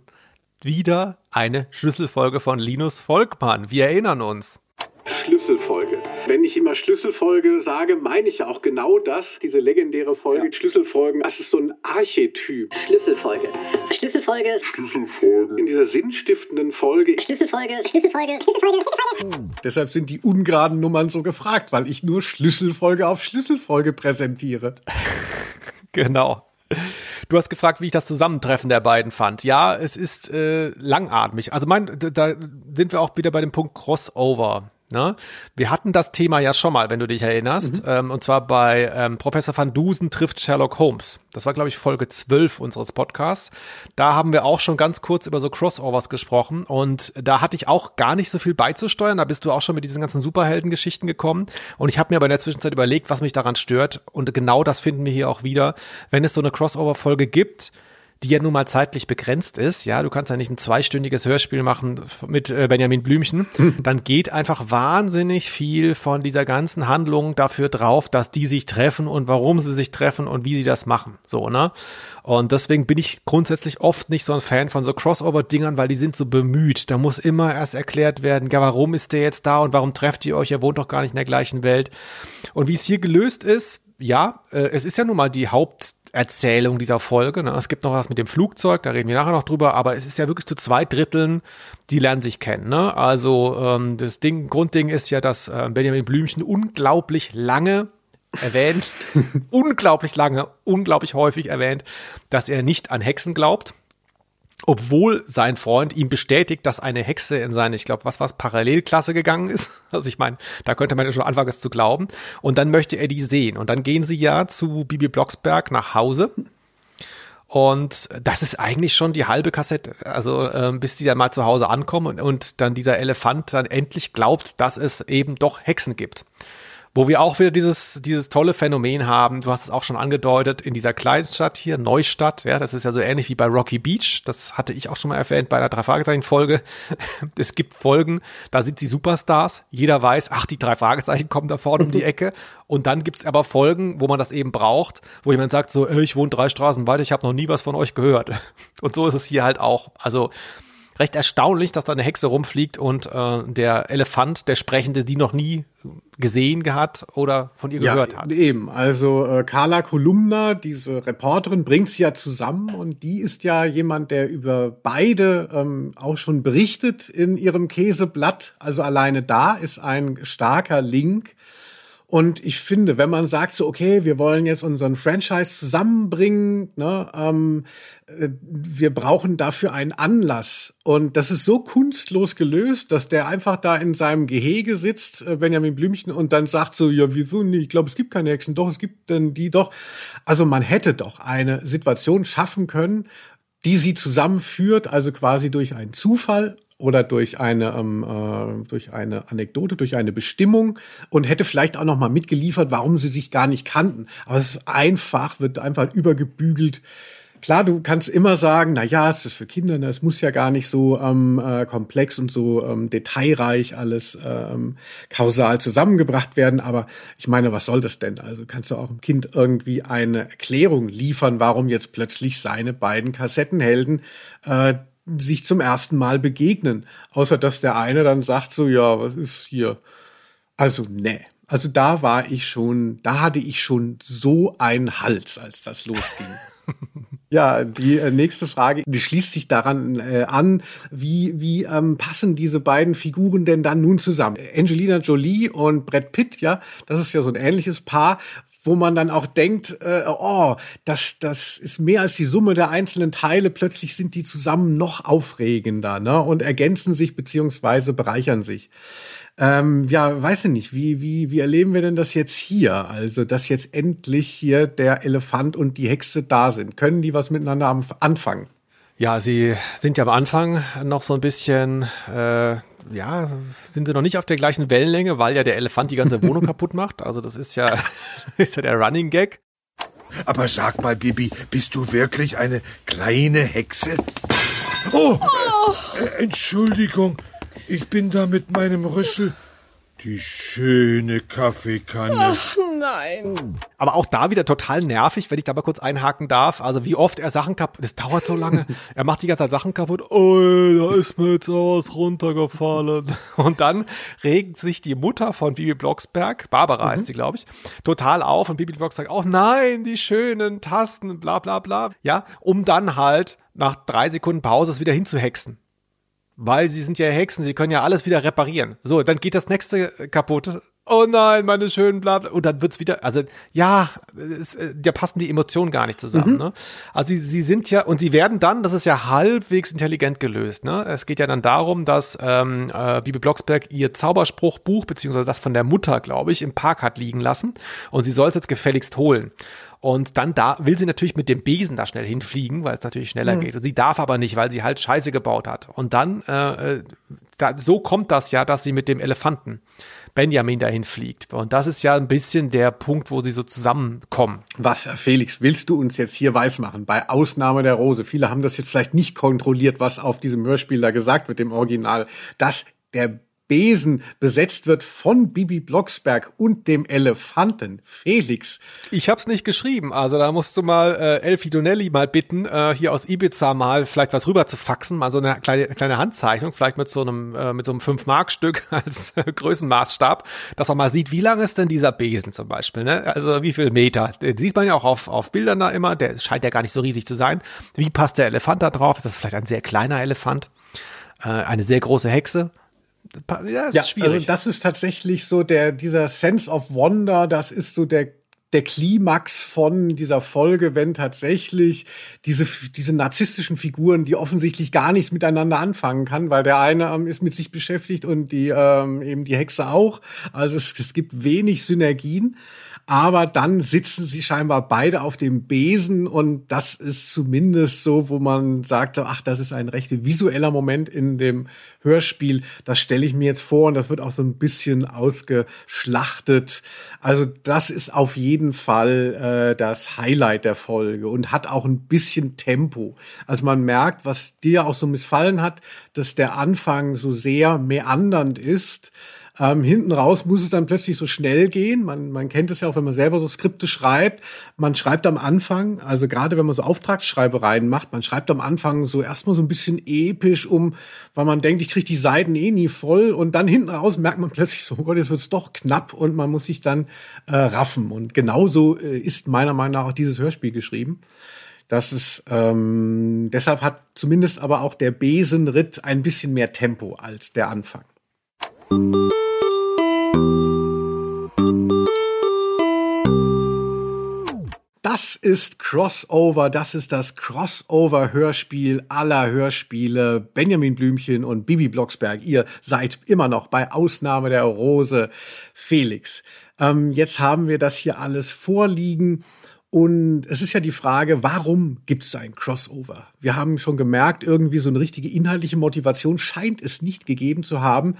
wieder eine Schlüsselfolge von Linus Volkmann. Wir erinnern uns. Schlüsselfolge. Wenn ich immer Schlüsselfolge sage, meine ich ja auch genau das, diese legendäre Folge. Ja. Schlüsselfolgen, das ist so ein Archetyp. Schlüsselfolge. Schlüsselfolge. Schlüsselfolge. In dieser sinnstiftenden Folge. Schlüsselfolge. Schlüsselfolge. Schlüsselfolge. Schlüsselfolge. Deshalb sind die ungeraden Nummern so gefragt, weil ich nur Schlüsselfolge auf Schlüsselfolge präsentiere. genau. Du hast gefragt, wie ich das Zusammentreffen der beiden fand. Ja, es ist äh, langatmig. Also mein, da sind wir auch wieder bei dem Punkt Crossover. Ne? Wir hatten das Thema ja schon mal, wenn du dich erinnerst, mhm. ähm, und zwar bei ähm, Professor van Dusen trifft Sherlock Holmes. Das war, glaube ich, Folge 12 unseres Podcasts. Da haben wir auch schon ganz kurz über so Crossovers gesprochen und da hatte ich auch gar nicht so viel beizusteuern. Da bist du auch schon mit diesen ganzen Superheldengeschichten gekommen und ich habe mir aber in der Zwischenzeit überlegt, was mich daran stört und genau das finden wir hier auch wieder. Wenn es so eine Crossover-Folge gibt, die ja nun mal zeitlich begrenzt ist, ja, du kannst ja nicht ein zweistündiges Hörspiel machen mit äh, Benjamin Blümchen, dann geht einfach wahnsinnig viel von dieser ganzen Handlung dafür drauf, dass die sich treffen und warum sie sich treffen und wie sie das machen, so, ne? Und deswegen bin ich grundsätzlich oft nicht so ein Fan von so Crossover-Dingern, weil die sind so bemüht. Da muss immer erst erklärt werden, ja, warum ist der jetzt da und warum trefft ihr euch? Ihr wohnt doch gar nicht in der gleichen Welt. Und wie es hier gelöst ist, ja, äh, es ist ja nun mal die Haupt Erzählung dieser Folge. Ne? Es gibt noch was mit dem Flugzeug, da reden wir nachher noch drüber, aber es ist ja wirklich zu zwei Dritteln, die lernen sich kennen. Ne? Also ähm, das Ding, Grundding ist ja, dass äh, Benjamin Blümchen unglaublich lange erwähnt, unglaublich lange, unglaublich häufig erwähnt, dass er nicht an Hexen glaubt obwohl sein Freund ihm bestätigt, dass eine Hexe in seine, ich glaube, was was Parallelklasse gegangen ist. Also ich meine, da könnte man ja schon anfangen, es zu glauben. Und dann möchte er die sehen. Und dann gehen sie ja zu Bibi Blocksberg nach Hause. Und das ist eigentlich schon die halbe Kassette. Also ähm, bis die dann mal zu Hause ankommen und, und dann dieser Elefant dann endlich glaubt, dass es eben doch Hexen gibt. Wo wir auch wieder dieses, dieses tolle Phänomen haben, du hast es auch schon angedeutet, in dieser Kleinstadt hier, Neustadt, ja, das ist ja so ähnlich wie bei Rocky Beach, das hatte ich auch schon mal erwähnt bei einer drei Fragezeichen Folge. es gibt Folgen, da sind sie Superstars, jeder weiß, ach, die drei Fragezeichen kommen da vorne um die Ecke und dann gibt's aber Folgen, wo man das eben braucht, wo jemand sagt so, ich wohne drei Straßen weiter, ich habe noch nie was von euch gehört. Und so ist es hier halt auch. Also recht erstaunlich, dass da eine Hexe rumfliegt und äh, der Elefant, der Sprechende, die noch nie gesehen hat oder von ihr gehört hat. Eben, also äh, Carla Kolumna, diese Reporterin, bringt sie ja zusammen und die ist ja jemand, der über beide ähm, auch schon berichtet in ihrem Käseblatt. Also alleine da ist ein starker Link. Und ich finde, wenn man sagt so, okay, wir wollen jetzt unseren Franchise zusammenbringen, ne, ähm, äh, wir brauchen dafür einen Anlass. Und das ist so kunstlos gelöst, dass der einfach da in seinem Gehege sitzt, äh, Benjamin Blümchen, und dann sagt so, ja, wieso nicht? Ich glaube, es gibt keine Hexen. Doch, es gibt denn die doch. Also man hätte doch eine Situation schaffen können, die sie zusammenführt, also quasi durch einen Zufall oder durch eine ähm, äh, durch eine Anekdote, durch eine Bestimmung und hätte vielleicht auch noch mal mitgeliefert, warum sie sich gar nicht kannten. Aber es ist einfach, wird einfach übergebügelt. Klar, du kannst immer sagen, na ja, es ist für Kinder, es muss ja gar nicht so ähm, äh, komplex und so ähm, detailreich alles ähm, kausal zusammengebracht werden. Aber ich meine, was soll das denn? Also kannst du auch dem Kind irgendwie eine Erklärung liefern, warum jetzt plötzlich seine beiden Kassettenhelden äh, sich zum ersten Mal begegnen. Außer dass der eine dann sagt so, ja, was ist hier? Also, nee. Also da war ich schon, da hatte ich schon so einen Hals, als das losging. Ja, die äh, nächste Frage, die schließt sich daran äh, an, wie, wie ähm, passen diese beiden Figuren denn dann nun zusammen? Angelina Jolie und Brad Pitt, ja, das ist ja so ein ähnliches Paar, wo man dann auch denkt, äh, oh, das, das ist mehr als die Summe der einzelnen Teile. Plötzlich sind die zusammen noch aufregender ne? und ergänzen sich beziehungsweise bereichern sich. Ähm, ja, weiß ich nicht, wie, wie, wie erleben wir denn das jetzt hier? Also, dass jetzt endlich hier der Elefant und die Hexe da sind. Können die was miteinander anfangen? Ja, sie sind ja am Anfang noch so ein bisschen, äh, ja, sind sie noch nicht auf der gleichen Wellenlänge, weil ja der Elefant die ganze Wohnung kaputt macht. Also das ist ja, ist ja der Running Gag. Aber sag mal, Bibi, bist du wirklich eine kleine Hexe? Oh! oh. Äh, Entschuldigung, ich bin da mit meinem Rüssel. Die schöne Kaffeekanne. Ach nein. Aber auch da wieder total nervig, wenn ich da mal kurz einhaken darf. Also wie oft er Sachen kaputt, das dauert so lange. er macht die ganze Zeit Sachen kaputt. Oh, da ist mir jetzt was runtergefallen. Und dann regt sich die Mutter von Bibi Blocksberg, Barbara mhm. heißt sie, glaube ich, total auf. Und Bibi Blocksberg, oh nein, die schönen Tasten, bla bla bla. Ja, um dann halt nach drei Sekunden Pause es wieder hinzuhexen. Weil sie sind ja Hexen, sie können ja alles wieder reparieren. So, dann geht das nächste kaputt. Oh nein, meine schönen Blabla. Und dann wird's wieder, also ja, es, äh, da passen die Emotionen gar nicht zusammen. Mhm. Ne? Also sie, sie sind ja, und sie werden dann, das ist ja halbwegs intelligent gelöst. Ne? Es geht ja dann darum, dass ähm, äh, Bibi Blocksberg ihr Zauberspruchbuch, beziehungsweise das von der Mutter, glaube ich, im Park hat liegen lassen. Und sie soll es jetzt gefälligst holen. Und dann da will sie natürlich mit dem Besen da schnell hinfliegen, weil es natürlich schneller mhm. geht. Und sie darf aber nicht, weil sie halt Scheiße gebaut hat. Und dann, äh, äh, da, so kommt das ja, dass sie mit dem Elefanten Benjamin dahin fliegt. Und das ist ja ein bisschen der Punkt, wo sie so zusammenkommen. Was, Felix, willst du uns jetzt hier weismachen? Bei Ausnahme der Rose. Viele haben das jetzt vielleicht nicht kontrolliert, was auf diesem Hörspiel da gesagt wird, im Original, dass der Besen besetzt wird von Bibi Blocksberg und dem Elefanten Felix. Ich hab's nicht geschrieben, also da musst du mal äh, Elfie Donnelly mal bitten, äh, hier aus Ibiza mal vielleicht was rüber zu faxen, mal so eine kleine, kleine Handzeichnung, vielleicht mit so einem äh, mit so einem 5-Mark-Stück als äh, Größenmaßstab, dass man mal sieht, wie lang ist denn dieser Besen zum Beispiel, ne? Also wie viel Meter? Den sieht man ja auch auf, auf Bildern da immer, der scheint ja gar nicht so riesig zu sein. Wie passt der Elefant da drauf? Ist das vielleicht ein sehr kleiner Elefant? Äh, eine sehr große Hexe? Ja, ist ja, schwierig. Also das ist tatsächlich so der, dieser Sense of Wonder, das ist so der der Klimax von dieser Folge, wenn tatsächlich diese, diese narzisstischen Figuren, die offensichtlich gar nichts miteinander anfangen kann, weil der eine ähm, ist mit sich beschäftigt und die ähm, eben die Hexe auch. Also es, es gibt wenig Synergien aber dann sitzen sie scheinbar beide auf dem Besen und das ist zumindest so, wo man sagte, ach, das ist ein recht visueller Moment in dem Hörspiel. Das stelle ich mir jetzt vor und das wird auch so ein bisschen ausgeschlachtet. Also das ist auf jeden Fall äh, das Highlight der Folge und hat auch ein bisschen Tempo. Also man merkt, was dir auch so missfallen hat, dass der Anfang so sehr meandernd ist Ähm, hinten raus muss es dann plötzlich so schnell gehen. Man, man kennt es ja auch, wenn man selber so Skripte schreibt. Man schreibt am Anfang, also gerade wenn man so Auftragsschreibereien macht, man schreibt am Anfang so erstmal so ein bisschen episch um, weil man denkt, ich kriege die Seiten eh nie voll. Und dann hinten raus merkt man plötzlich so, oh Gott, jetzt wird's doch knapp und man muss sich dann äh, raffen. Und genauso äh, ist meiner Meinung nach auch dieses Hörspiel geschrieben. Das ist, ähm, deshalb hat zumindest aber auch der Besenritt ein bisschen mehr Tempo als der Anfang. Das ist Crossover, das ist das Crossover-Hörspiel aller Hörspiele. Benjamin Blümchen und Bibi Blocksberg, ihr seid immer noch bei Ausnahme der Rose Felix. Ähm, jetzt haben wir das hier alles vorliegen. Und es ist ja die Frage, warum gibt es ein Crossover? Wir haben schon gemerkt, irgendwie so eine richtige inhaltliche Motivation scheint es nicht gegeben zu haben.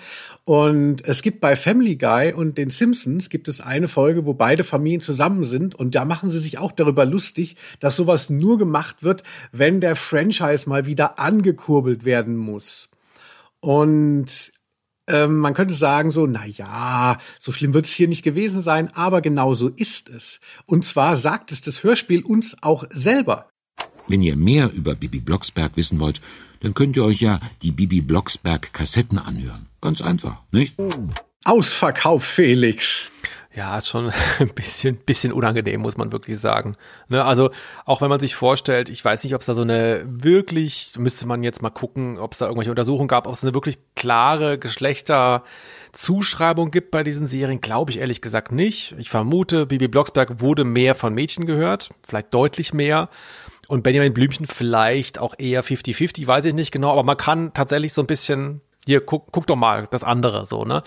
Und es gibt bei Family Guy und den Simpsons gibt es eine Folge, wo beide Familien zusammen sind. Und da machen sie sich auch darüber lustig, dass sowas nur gemacht wird, wenn der Franchise mal wieder angekurbelt werden muss. Und ähm, man könnte sagen so, na ja, so schlimm wird es hier nicht gewesen sein, aber genau so ist es. Und zwar sagt es das Hörspiel uns auch selber. Wenn ihr mehr über Bibi Blocksberg wissen wollt, dann könnt ihr euch ja die Bibi Blocksberg Kassetten anhören. Ganz einfach, nicht? Ausverkauf, Felix. Ja, ist schon ein bisschen, bisschen unangenehm, muss man wirklich sagen. Ne, also auch wenn man sich vorstellt, ich weiß nicht, ob es da so eine wirklich, müsste man jetzt mal gucken, ob es da irgendwelche Untersuchungen gab, ob es eine wirklich klare Geschlechterzuschreibung gibt bei diesen Serien, glaube ich ehrlich gesagt nicht. Ich vermute, Bibi Blocksberg wurde mehr von Mädchen gehört, vielleicht deutlich mehr. Und Benjamin Blümchen vielleicht auch eher 50-50, weiß ich nicht genau, aber man kann tatsächlich so ein bisschen, hier, guck, guck doch mal das andere so, ne?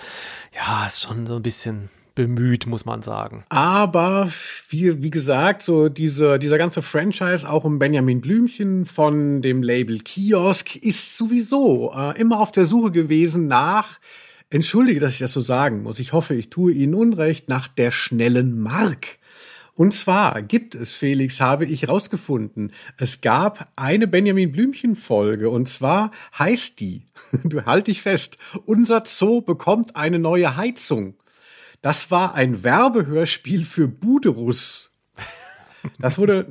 Ja, ist schon so ein bisschen, bemüht, muss man sagen. Aber wie, wie gesagt, so diese, dieser ganze Franchise auch um Benjamin Blümchen von dem Label Kiosk ist sowieso äh, immer auf der Suche gewesen nach, entschuldige, dass ich das so sagen muss, ich hoffe, ich tue Ihnen Unrecht, nach der schnellen Mark. Und zwar gibt es, Felix, habe ich rausgefunden, es gab eine Benjamin Blümchen Folge und zwar heißt die, du halt dich fest, unser Zoo bekommt eine neue Heizung. Das war ein Werbehörspiel für Buderus. Das wurde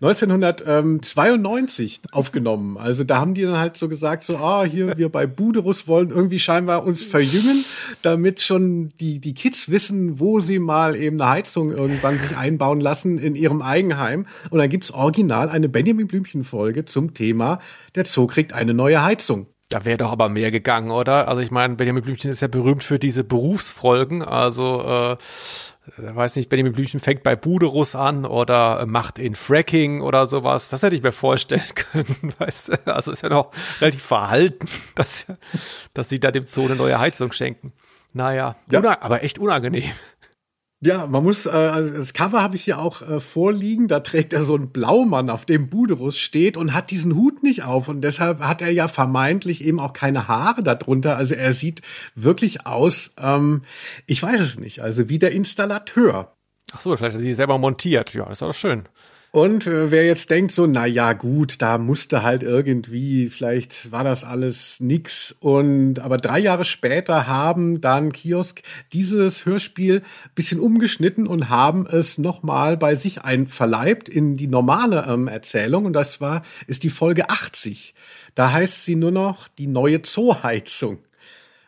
1992 aufgenommen. Also da haben die dann halt so gesagt, so, ah, hier, wir bei Buderus wollen irgendwie scheinbar uns verjüngen, damit schon die, die Kids wissen, wo sie mal eben eine Heizung irgendwann sich einbauen lassen in ihrem Eigenheim. Und dann gibt's original eine Benjamin Blümchen Folge zum Thema, der Zoo kriegt eine neue Heizung. Da wäre doch aber mehr gegangen, oder? Also ich meine, Benjamin Blümchen ist ja berühmt für diese Berufsfolgen. Also äh, weiß nicht, Benjamin Blümchen fängt bei Buderus an oder macht in Fracking oder sowas. Das hätte ich mir vorstellen können, weißt du? Also ist ja noch relativ verhalten, dass, dass sie da dem Zoo eine neue Heizung schenken. Naja, ja. aber echt unangenehm. Ja, man muss, äh, das Cover habe ich hier auch äh, vorliegen. Da trägt er so einen Blaumann, auf dem Buderus steht und hat diesen Hut nicht auf. Und deshalb hat er ja vermeintlich eben auch keine Haare darunter. Also er sieht wirklich aus, ähm, ich weiß es nicht, also wie der Installateur. Ach so, vielleicht hat er sie selber montiert. Ja, das ist doch schön. Und äh, wer jetzt denkt so, na ja, gut, da musste halt irgendwie, vielleicht war das alles nix. Und aber drei Jahre später haben dann Kiosk dieses Hörspiel bisschen umgeschnitten und haben es nochmal bei sich einverleibt in die normale ähm, Erzählung. Und das war, ist die Folge 80. Da heißt sie nur noch die neue Zooheizung.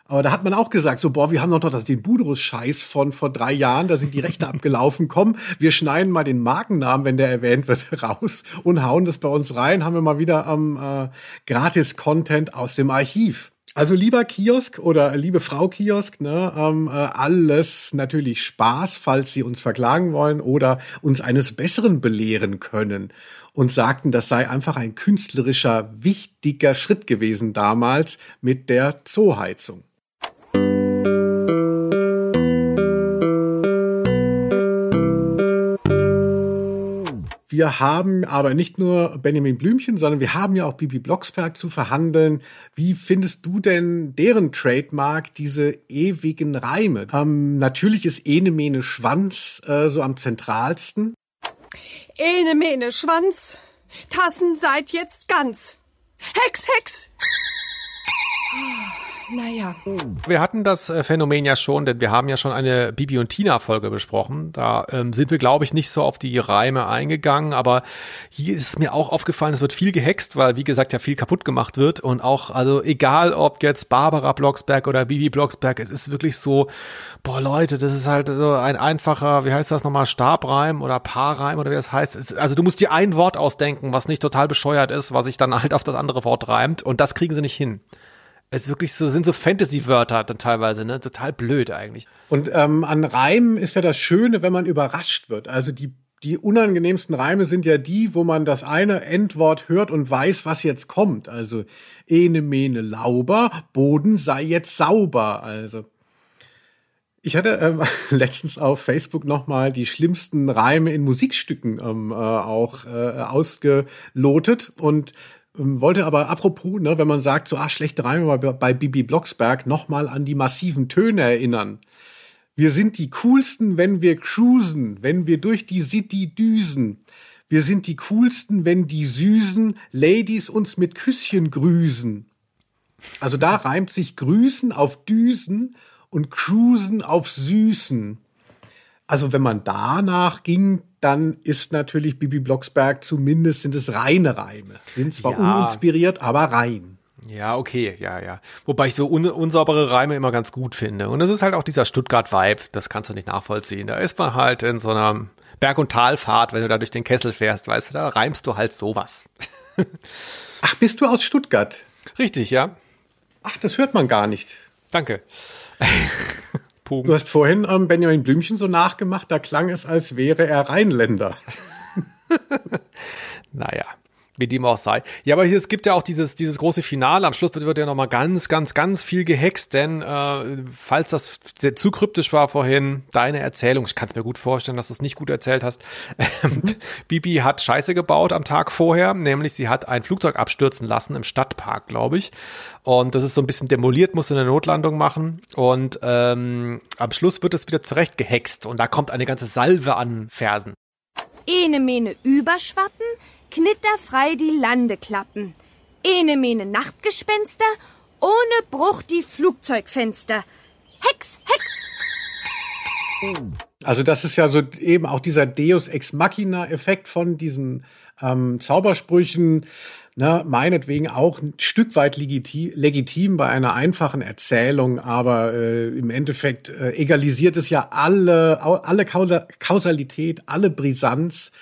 Aber da hat man auch gesagt, so, boah, wir haben doch noch den Budrus-Scheiß von vor drei Jahren, da sind die Rechte abgelaufen. Komm, wir schneiden mal den Markennamen, wenn der erwähnt wird, raus und hauen das bei uns rein. Haben wir mal wieder am ähm, äh, Gratis-Content aus dem Archiv. Also lieber Kiosk oder liebe Frau Kiosk, ne, ähm, äh, alles natürlich Spaß, falls Sie uns verklagen wollen oder uns eines Besseren belehren können und sagten, das sei einfach ein künstlerischer, wichtiger Schritt gewesen damals mit der Zooheizung. Wir haben aber nicht nur Benjamin Blümchen, sondern wir haben ja auch Bibi Blocksberg zu verhandeln. Wie findest du denn deren Trademark, diese ewigen Reime? Ähm, natürlich ist Ene Mene Schwanz äh, so am zentralsten. Ene Mene Schwanz, Tassen seid jetzt ganz. Hex, Hex! Naja. Wir hatten das äh, Phänomen ja schon, denn wir haben ja schon eine Bibi und Tina Folge besprochen. Da ähm, sind wir, glaube ich, nicht so auf die Reime eingegangen, aber hier ist es mir auch aufgefallen, es wird viel gehext, weil, wie gesagt, ja viel kaputt gemacht wird und auch, also egal ob jetzt Barbara Blocksberg oder Bibi Blocksberg, es ist wirklich so, boah Leute, das ist halt so ein einfacher, wie heißt das nochmal, Stabreim oder Paarreim oder wie das heißt. Es, also du musst dir ein Wort ausdenken, was nicht total bescheuert ist, was sich dann halt auf das andere Wort reimt und das kriegen sie nicht hin. Es ist wirklich so, sind so Fantasy-Wörter dann teilweise, ne? Total blöd eigentlich. Und ähm, an Reimen ist ja das Schöne, wenn man überrascht wird. Also die, die unangenehmsten Reime sind ja die, wo man das eine Endwort hört und weiß, was jetzt kommt. Also ene, mene, lauber, Boden sei jetzt sauber. Also ich hatte ähm, letztens auf Facebook nochmal die schlimmsten Reime in Musikstücken ähm, äh, auch äh, ausgelotet und wollte aber apropos, ne, wenn man sagt, so ah, schlechte Reime bei, bei Bibi Blocksberg, nochmal an die massiven Töne erinnern. Wir sind die coolsten, wenn wir cruisen, wenn wir durch die City düsen. Wir sind die coolsten, wenn die süßen Ladies uns mit Küsschen grüßen. Also da reimt sich grüßen auf düsen und cruisen auf süßen. Also wenn man danach ging, dann ist natürlich Bibi Blocksberg zumindest sind es reine Reime. Sind zwar Ja. uninspiriert, aber rein. Ja, okay, ja, ja. Wobei ich so un unsaubere Reime immer ganz gut finde. Und es ist halt auch dieser Stuttgart-Vibe, das kannst du nicht nachvollziehen. Da ist man halt in so einer Berg- und Talfahrt, wenn du da durch den Kessel fährst, weißt du, da reimst du halt sowas. Ach, bist du aus Stuttgart? Richtig, ja. Ach, das hört man gar nicht. Danke. Du hast vorhin ähm, Benjamin Blümchen so nachgemacht, da klang es, als wäre er Rheinländer. Naja, wie dem auch sei. Ja, aber hier, es gibt ja auch dieses, dieses große Finale. Am Schluss wird, wird ja nochmal ganz, ganz, ganz viel gehext, denn äh, falls das zu kryptisch war vorhin, deine Erzählung, ich kann es mir gut vorstellen, dass du es nicht gut erzählt hast. Ähm, Bibi hat Scheiße gebaut am Tag vorher, nämlich sie hat ein Flugzeug abstürzen lassen im Stadtpark, glaube ich. Und das ist so ein bisschen demoliert, musste eine Notlandung machen. Und ähm, am Schluss wird es wieder zurecht gehext und da kommt eine ganze Salve an Versen. Ene mene überschwappen, knitterfrei die Landeklappen. Ene mene Nachtgespenster, ohne Bruch die Flugzeugfenster. Hex, Hex! Also das ist ja so eben auch dieser Deus Ex Machina Effekt von diesen ähm, Zaubersprüchen, ne, meinetwegen auch ein Stück weit legitim, legitim bei einer einfachen Erzählung, aber äh, im Endeffekt äh, egalisiert es ja alle, alle Kausalität, alle Brisanz,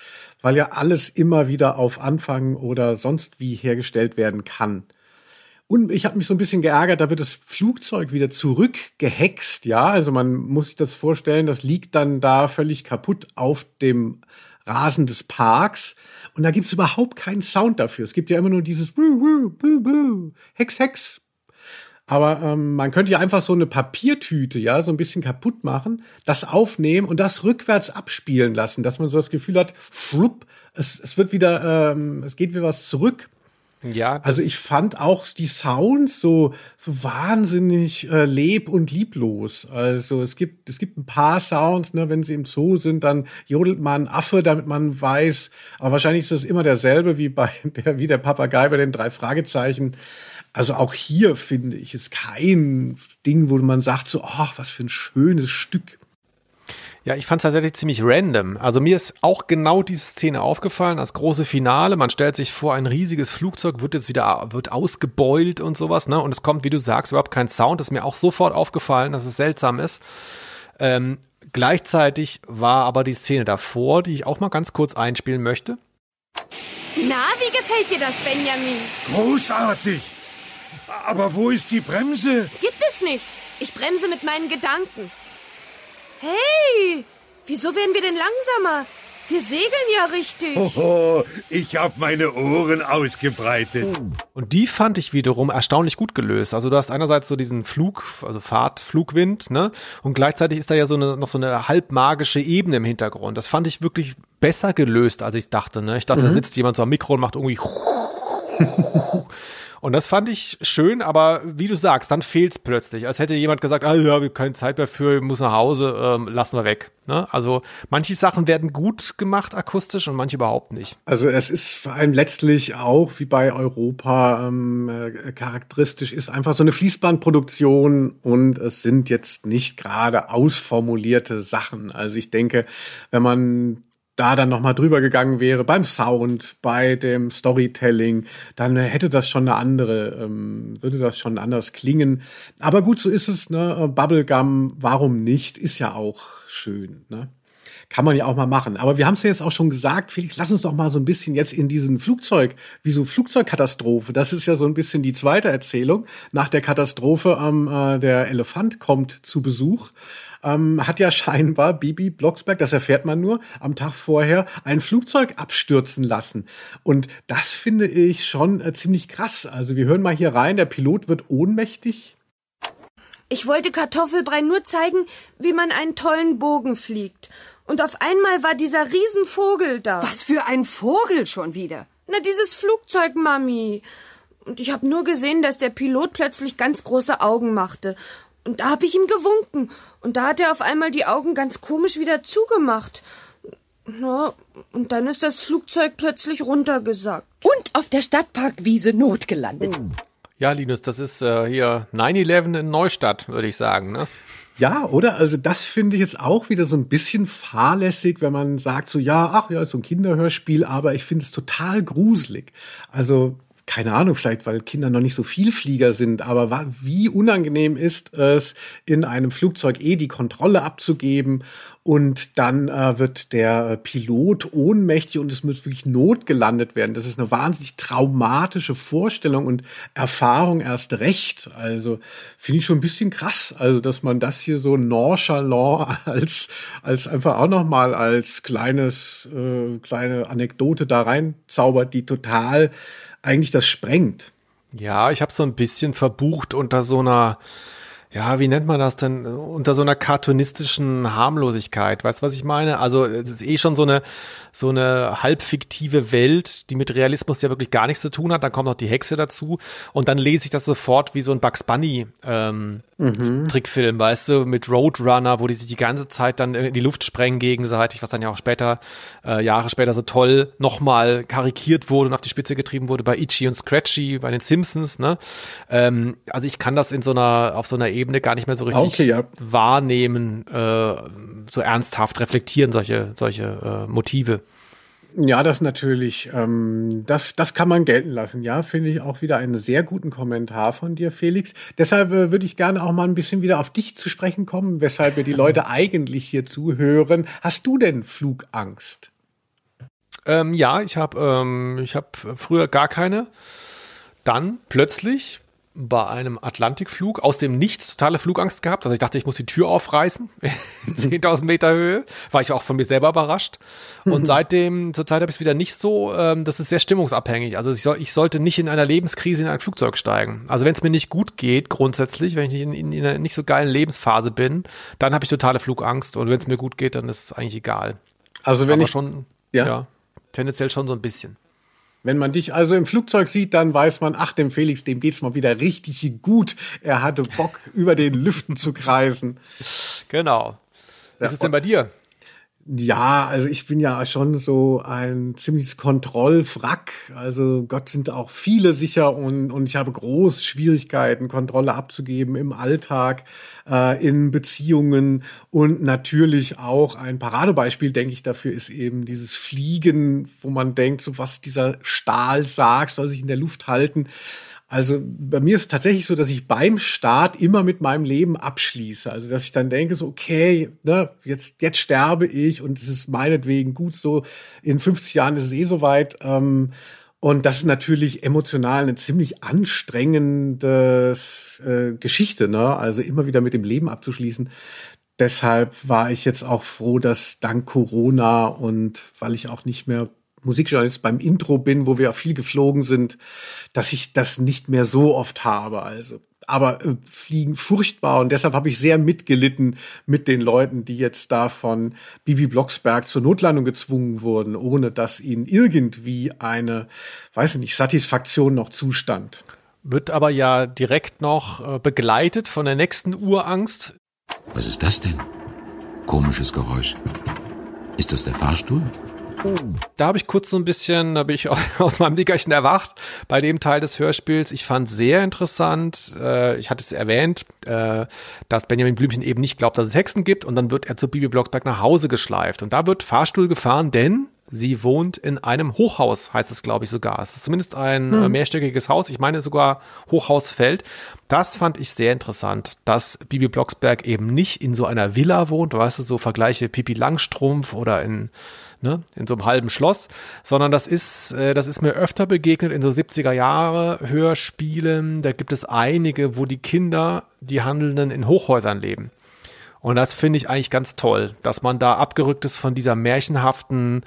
weil ja alles immer wieder auf Anfang oder sonst wie hergestellt werden kann. Und ich habe mich so ein bisschen geärgert, da wird das Flugzeug wieder zurückgehext, ja. Also man muss sich das vorstellen, das liegt dann da völlig kaputt auf dem Rasen des Parks. Und da gibt's überhaupt keinen Sound dafür. Es gibt ja immer nur dieses Hex, Hex. Aber ähm, man könnte ja einfach so eine Papiertüte, ja, so ein bisschen kaputt machen, das aufnehmen und das rückwärts abspielen lassen, dass man so das Gefühl hat, schlupp, es, es wird wieder, ähm, es geht wieder was zurück. Ja, Also ich fand auch die Sounds so so wahnsinnig äh, leb und lieblos. Also es gibt es gibt ein paar Sounds, ne, wenn sie im Zoo sind, dann jodelt man Affe, damit man weiß. Aber wahrscheinlich ist das immer derselbe wie bei der wie der Papagei bei den drei Fragezeichen. Also auch hier finde ich es kein Ding, wo man sagt so, ach was für ein schönes Stück. Ja, ich fand es tatsächlich ziemlich random. Also mir ist auch genau diese Szene aufgefallen, das große Finale. Man stellt sich vor, ein riesiges Flugzeug wird jetzt wieder wird ausgebeult und sowas, ne? Und es kommt, wie du sagst, überhaupt kein Sound. Das ist mir auch sofort aufgefallen, dass es seltsam ist. Ähm, gleichzeitig war aber die Szene davor, die ich auch mal ganz kurz einspielen möchte. Na, wie gefällt dir das, Benjamin? Großartig. Aber wo ist die Bremse? Gibt es nicht. Ich bremse mit meinen Gedanken. Hey, wieso werden wir denn langsamer? Wir segeln ja richtig. Hoho, ich habe meine Ohren ausgebreitet. Und die fand ich wiederum erstaunlich gut gelöst. Also du hast einerseits so diesen Flug, also Fahrt, Flugwind, ne? Und gleichzeitig ist da ja so eine, noch so eine halbmagische Ebene im Hintergrund. Das fand ich wirklich besser gelöst, als ich dachte, ne? Ich dachte, da sitzt jemand so am Mikro und macht irgendwie Und das fand ich schön, aber wie du sagst, dann fehlt's plötzlich. Als hätte jemand gesagt, ah, ja, wir haben keine Zeit mehr für, muss nach Hause, ähm, lassen wir weg. Ne? Also manche Sachen werden gut gemacht akustisch und manche überhaupt nicht. Also es ist vor allem letztlich auch wie bei Europa ähm, äh, charakteristisch ist einfach so eine Fließbandproduktion und es sind jetzt nicht gerade ausformulierte Sachen. Also ich denke, wenn man da dann nochmal drüber gegangen wäre beim Sound, bei dem Storytelling, dann hätte das schon eine andere, ähm, würde das schon anders klingen. Aber gut, so ist es, ne? Bubblegum, warum nicht? Ist ja auch schön, ne? Kann man ja auch mal machen. Aber wir haben es ja jetzt auch schon gesagt, Felix, lass uns doch mal so ein bisschen jetzt in diesen Flugzeug, wie so Flugzeugkatastrophe. Das ist ja so ein bisschen die zweite Erzählung. Nach der Katastrophe, ähm, äh, der Elefant kommt zu Besuch ähm, hat ja scheinbar Bibi Blocksberg, das erfährt man nur, am Tag vorher ein Flugzeug abstürzen lassen. Und das finde ich schon äh, ziemlich krass. Also wir hören mal hier rein, der Pilot wird ohnmächtig. Ich wollte Kartoffelbrei nur zeigen, wie man einen tollen Bogen fliegt. Und auf einmal war dieser Riesenvogel da. Was für ein Vogel schon wieder? Na, dieses Flugzeug, Mami. Und ich habe nur gesehen, dass der Pilot plötzlich ganz große Augen machte. Und da habe ich ihm gewunken. Und da hat er auf einmal die Augen ganz komisch wieder zugemacht. Na, und dann ist das Flugzeug plötzlich runtergesackt. Und auf der Stadtparkwiese notgelandet. Ja, Linus, das ist äh, hier 9-11 in Neustadt, würde ich sagen, ne? Ja, oder? Also das finde ich jetzt auch wieder so ein bisschen fahrlässig, wenn man sagt so, ja, ach ja, ist so ein Kinderhörspiel, aber ich finde es total gruselig. Also keine Ahnung, vielleicht weil Kinder noch nicht so viel Flieger sind, aber wie unangenehm ist es, in einem Flugzeug eh die Kontrolle abzugeben und dann äh, wird der Pilot ohnmächtig und es muss wirklich notgelandet werden. Das ist eine wahnsinnig traumatische Vorstellung und Erfahrung erst recht. Also finde ich schon ein bisschen krass, also dass man das hier so nonchalant als als einfach auch noch mal als kleines äh, kleine Anekdote da reinzaubert, die total eigentlich das sprengt. Ja, ich habe so ein bisschen verbucht unter so einer ja, wie nennt man das denn? Unter so einer cartoonistischen Harmlosigkeit. Weißt du, was ich meine? Also, es ist eh schon so eine, so eine halbfiktive Welt, die mit Realismus ja wirklich gar nichts zu tun hat. Dann kommt noch die Hexe dazu. Und dann lese ich das sofort wie so ein Bugs Bunny, ähm, mhm. Trickfilm, weißt du, mit Roadrunner, wo die sich die ganze Zeit dann in die Luft sprengen gegenseitig, was dann ja auch später, äh, Jahre später so toll nochmal karikiert wurde und auf die Spitze getrieben wurde bei Itchy und Scratchy, bei den Simpsons, ne? Ähm, also ich kann das in so einer, auf so einer Ebene gar nicht mehr so richtig okay, ja. wahrnehmen, äh, so ernsthaft reflektieren solche, solche äh, Motive. Ja, das natürlich, ähm, das, das kann man gelten lassen. Ja, finde ich auch wieder einen sehr guten Kommentar von dir, Felix. Deshalb äh, würde ich gerne auch mal ein bisschen wieder auf dich zu sprechen kommen, weshalb wir die Leute eigentlich hier zuhören. Hast du denn Flugangst? Ähm, ja, ich habe ähm, ich hab früher gar keine. Dann plötzlich bei einem Atlantikflug aus dem Nichts totale Flugangst gehabt. Also ich dachte, ich muss die Tür aufreißen. 10.000 Meter Höhe. War ich auch von mir selber überrascht. Und seitdem, zurzeit habe ich es wieder nicht so. Ähm, das ist sehr stimmungsabhängig. Also ich, soll, ich sollte nicht in einer Lebenskrise in ein Flugzeug steigen. Also wenn es mir nicht gut geht, grundsätzlich, wenn ich in, in, in einer nicht so geilen Lebensphase bin, dann habe ich totale Flugangst. Und wenn es mir gut geht, dann ist es eigentlich egal. Also wenn Aber ich schon, ja. ja, tendenziell schon so ein bisschen. Wenn man dich also im Flugzeug sieht, dann weiß man, ach, dem Felix, dem geht's mal wieder richtig gut. Er hatte Bock, über den Lüften zu kreisen. Genau. Was ja, ist denn bei dir? Ja, also ich bin ja schon so ein ziemliches Kontrollfrack. Also Gott sind auch viele sicher und, und ich habe große Schwierigkeiten, Kontrolle abzugeben im Alltag, äh, in Beziehungen und natürlich auch ein Paradebeispiel, denke ich, dafür ist eben dieses Fliegen, wo man denkt, so was dieser Stahl sagt, soll sich in der Luft halten. Also bei mir ist es tatsächlich so, dass ich beim Start immer mit meinem Leben abschließe. Also dass ich dann denke, so, okay, ne, jetzt, jetzt sterbe ich und es ist meinetwegen gut so, in 50 Jahren ist es eh soweit. Ähm, und das ist natürlich emotional eine ziemlich anstrengende äh, Geschichte, ne? Also immer wieder mit dem Leben abzuschließen. Deshalb war ich jetzt auch froh, dass dank Corona und weil ich auch nicht mehr Musikjournalist beim Intro bin, wo wir auch viel geflogen sind, dass ich das nicht mehr so oft habe. Also aber äh, fliegen furchtbar und deshalb habe ich sehr mitgelitten mit den Leuten, die jetzt da von Bibi Blocksberg zur Notlandung gezwungen wurden, ohne dass ihnen irgendwie eine, weiß ich nicht, Satisfaktion noch zustand. Wird aber ja direkt noch äh, begleitet von der nächsten Urangst. Was ist das denn? Komisches Geräusch. Ist das der Fahrstuhl? Da habe ich kurz so ein bisschen, da bin ich aus meinem Nickerchen erwacht bei dem Teil des Hörspiels. Ich fand sehr interessant, äh, ich hatte es erwähnt, äh, dass Benjamin Blümchen eben nicht glaubt, dass es Hexen gibt und dann wird er zu Bibi Blocksberg nach Hause geschleift und da wird Fahrstuhl gefahren, denn sie wohnt in einem Hochhaus, heißt es glaube ich sogar. Es ist zumindest ein hm. mehrstöckiges Haus, ich meine sogar Hochhausfeld. Das fand ich sehr interessant, dass Bibi Blocksberg eben nicht in so einer Villa wohnt, weißt du, so Vergleiche Pipi Langstrumpf oder in ne, in so einem halben Schloss, sondern das ist, äh, das ist mir öfter begegnet in so 70er Jahre Hörspielen. Da gibt es einige, wo die Kinder, die Handelnden in Hochhäusern leben. Und das finde ich eigentlich ganz toll, dass man da abgerückt ist von dieser märchenhaften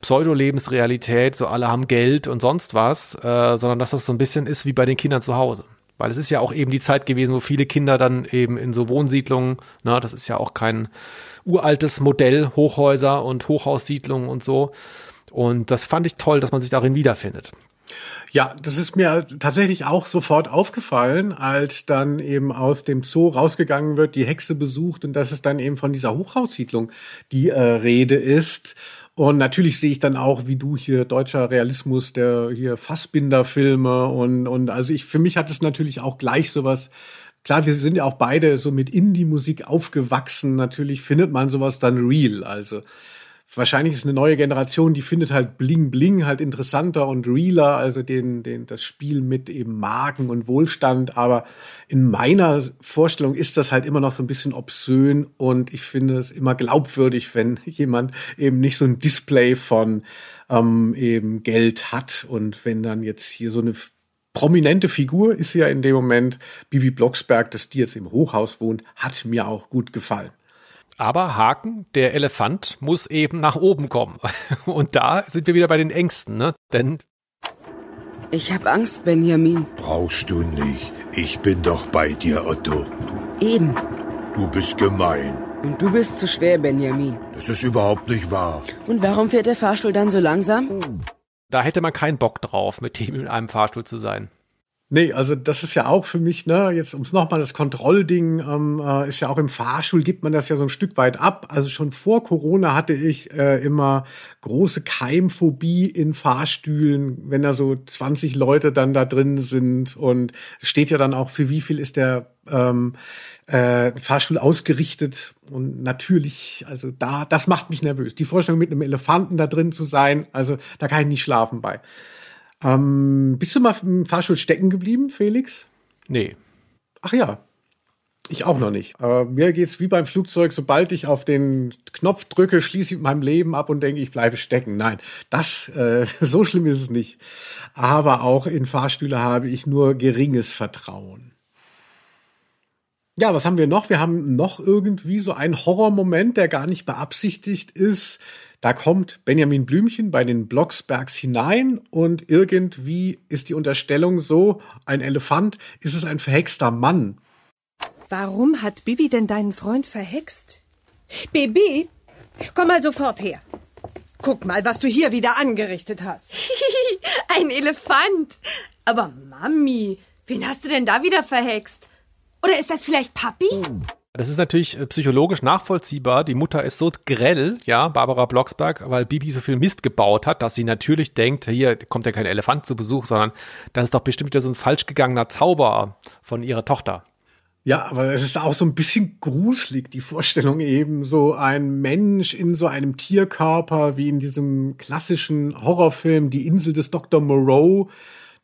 Pseudo-Lebensrealität, so alle haben Geld und sonst was, äh, sondern dass das so ein bisschen ist wie bei den Kindern zu Hause. Weil es ist ja auch eben die Zeit gewesen, wo viele Kinder dann eben in so Wohnsiedlungen, na, das ist ja auch kein uraltes Modell, Hochhäuser und Hochhaussiedlungen und so. Und das fand ich toll, dass man sich darin wiederfindet. Ja, das ist mir tatsächlich auch sofort aufgefallen, als dann eben aus dem Zoo rausgegangen wird, die Hexe besucht und dass es dann eben von dieser Hochhaussiedlung die äh, Rede ist. Und natürlich sehe ich dann auch, wie du hier deutscher Realismus, der hier Fassbinder-Filme und, und also ich, für mich hat es natürlich auch gleich sowas klar, wir sind ja auch beide so mit Indie-Musik aufgewachsen. Natürlich findet man sowas dann real. Also wahrscheinlich ist eine neue Generation, die findet halt Bling Bling halt interessanter und realer, also den, den, das Spiel mit eben Marken und Wohlstand. Aber in meiner Vorstellung ist das halt immer noch so ein bisschen obszön und ich finde es immer glaubwürdig, wenn jemand eben nicht so ein Display von ähm, eben Geld hat und wenn dann jetzt hier so eine prominente Figur ist ja in dem Moment Bibi Blocksberg, dass die jetzt im Hochhaus wohnt, hat mir auch gut gefallen. Aber Haken, der Elefant muss eben nach oben kommen. Und da sind wir wieder bei den Ängsten, ne? Denn ich habe Angst, Benjamin. Brauchst du nicht. Ich bin doch bei dir, Otto. Eben. Du bist gemein. Und du bist zu schwer, Benjamin. Das ist überhaupt nicht wahr. Und warum fährt der Fahrstuhl dann so langsam? Da hätte man keinen Bock drauf, mit dem in einem Fahrstuhl zu sein. Nee, also das ist ja auch für mich, ne, jetzt ums nochmal das Kontrollding, ähm, äh, ist ja auch im Fahrstuhl, gibt man das ja so ein Stück weit ab. Also schon vor Corona hatte ich äh, immer große Keimphobie in Fahrstühlen, wenn da so 20 Leute dann da drin sind und steht ja dann auch, für wie viel ist der ähm, äh, Fahrstuhl ausgerichtet. Und natürlich, also da, das macht mich nervös. Die Vorstellung, mit einem Elefanten da drin zu sein, also da kann ich nicht schlafen bei. Ähm, bist du mal im Fahrstuhl stecken geblieben, Felix? Nee. Ach ja. Ich auch noch nicht. Aber mir geht's wie beim Flugzeug, sobald ich auf den Knopf drücke, schließe ich mein Leben ab und denke, ich bleibe stecken. Nein, das äh, so schlimm ist es nicht. Aber auch in Fahrstühle habe ich nur geringes Vertrauen. Ja, was haben wir noch? Wir haben noch irgendwie so einen Horrormoment, der gar nicht beabsichtigt ist. Da kommt Benjamin Blümchen bei den Blocksbergs hinein und irgendwie ist die Unterstellung so, ein Elefant, ist es ein verhexter Mann. Warum hat Bibi denn deinen Freund verhext? Bibi, komm mal sofort her. Guck mal, was du hier wieder angerichtet hast. ein Elefant. Aber Mami, wen hast du denn da wieder verhext? Oder ist das vielleicht Papi? Das ist natürlich äh, psychologisch nachvollziehbar. Die Mutter ist so grell, ja, Barbara Blocksberg, weil Bibi so viel Mist gebaut hat, dass sie natürlich denkt, hier kommt ja kein Elefant zu Besuch, sondern das ist doch bestimmt wieder so ein falsch gegangener Zauber von ihrer Tochter. Ja, aber es ist auch so ein bisschen gruselig, die Vorstellung eben, so ein Mensch in so einem Tierkörper, wie in diesem klassischen Horrorfilm Die Insel des Dr. Moreau,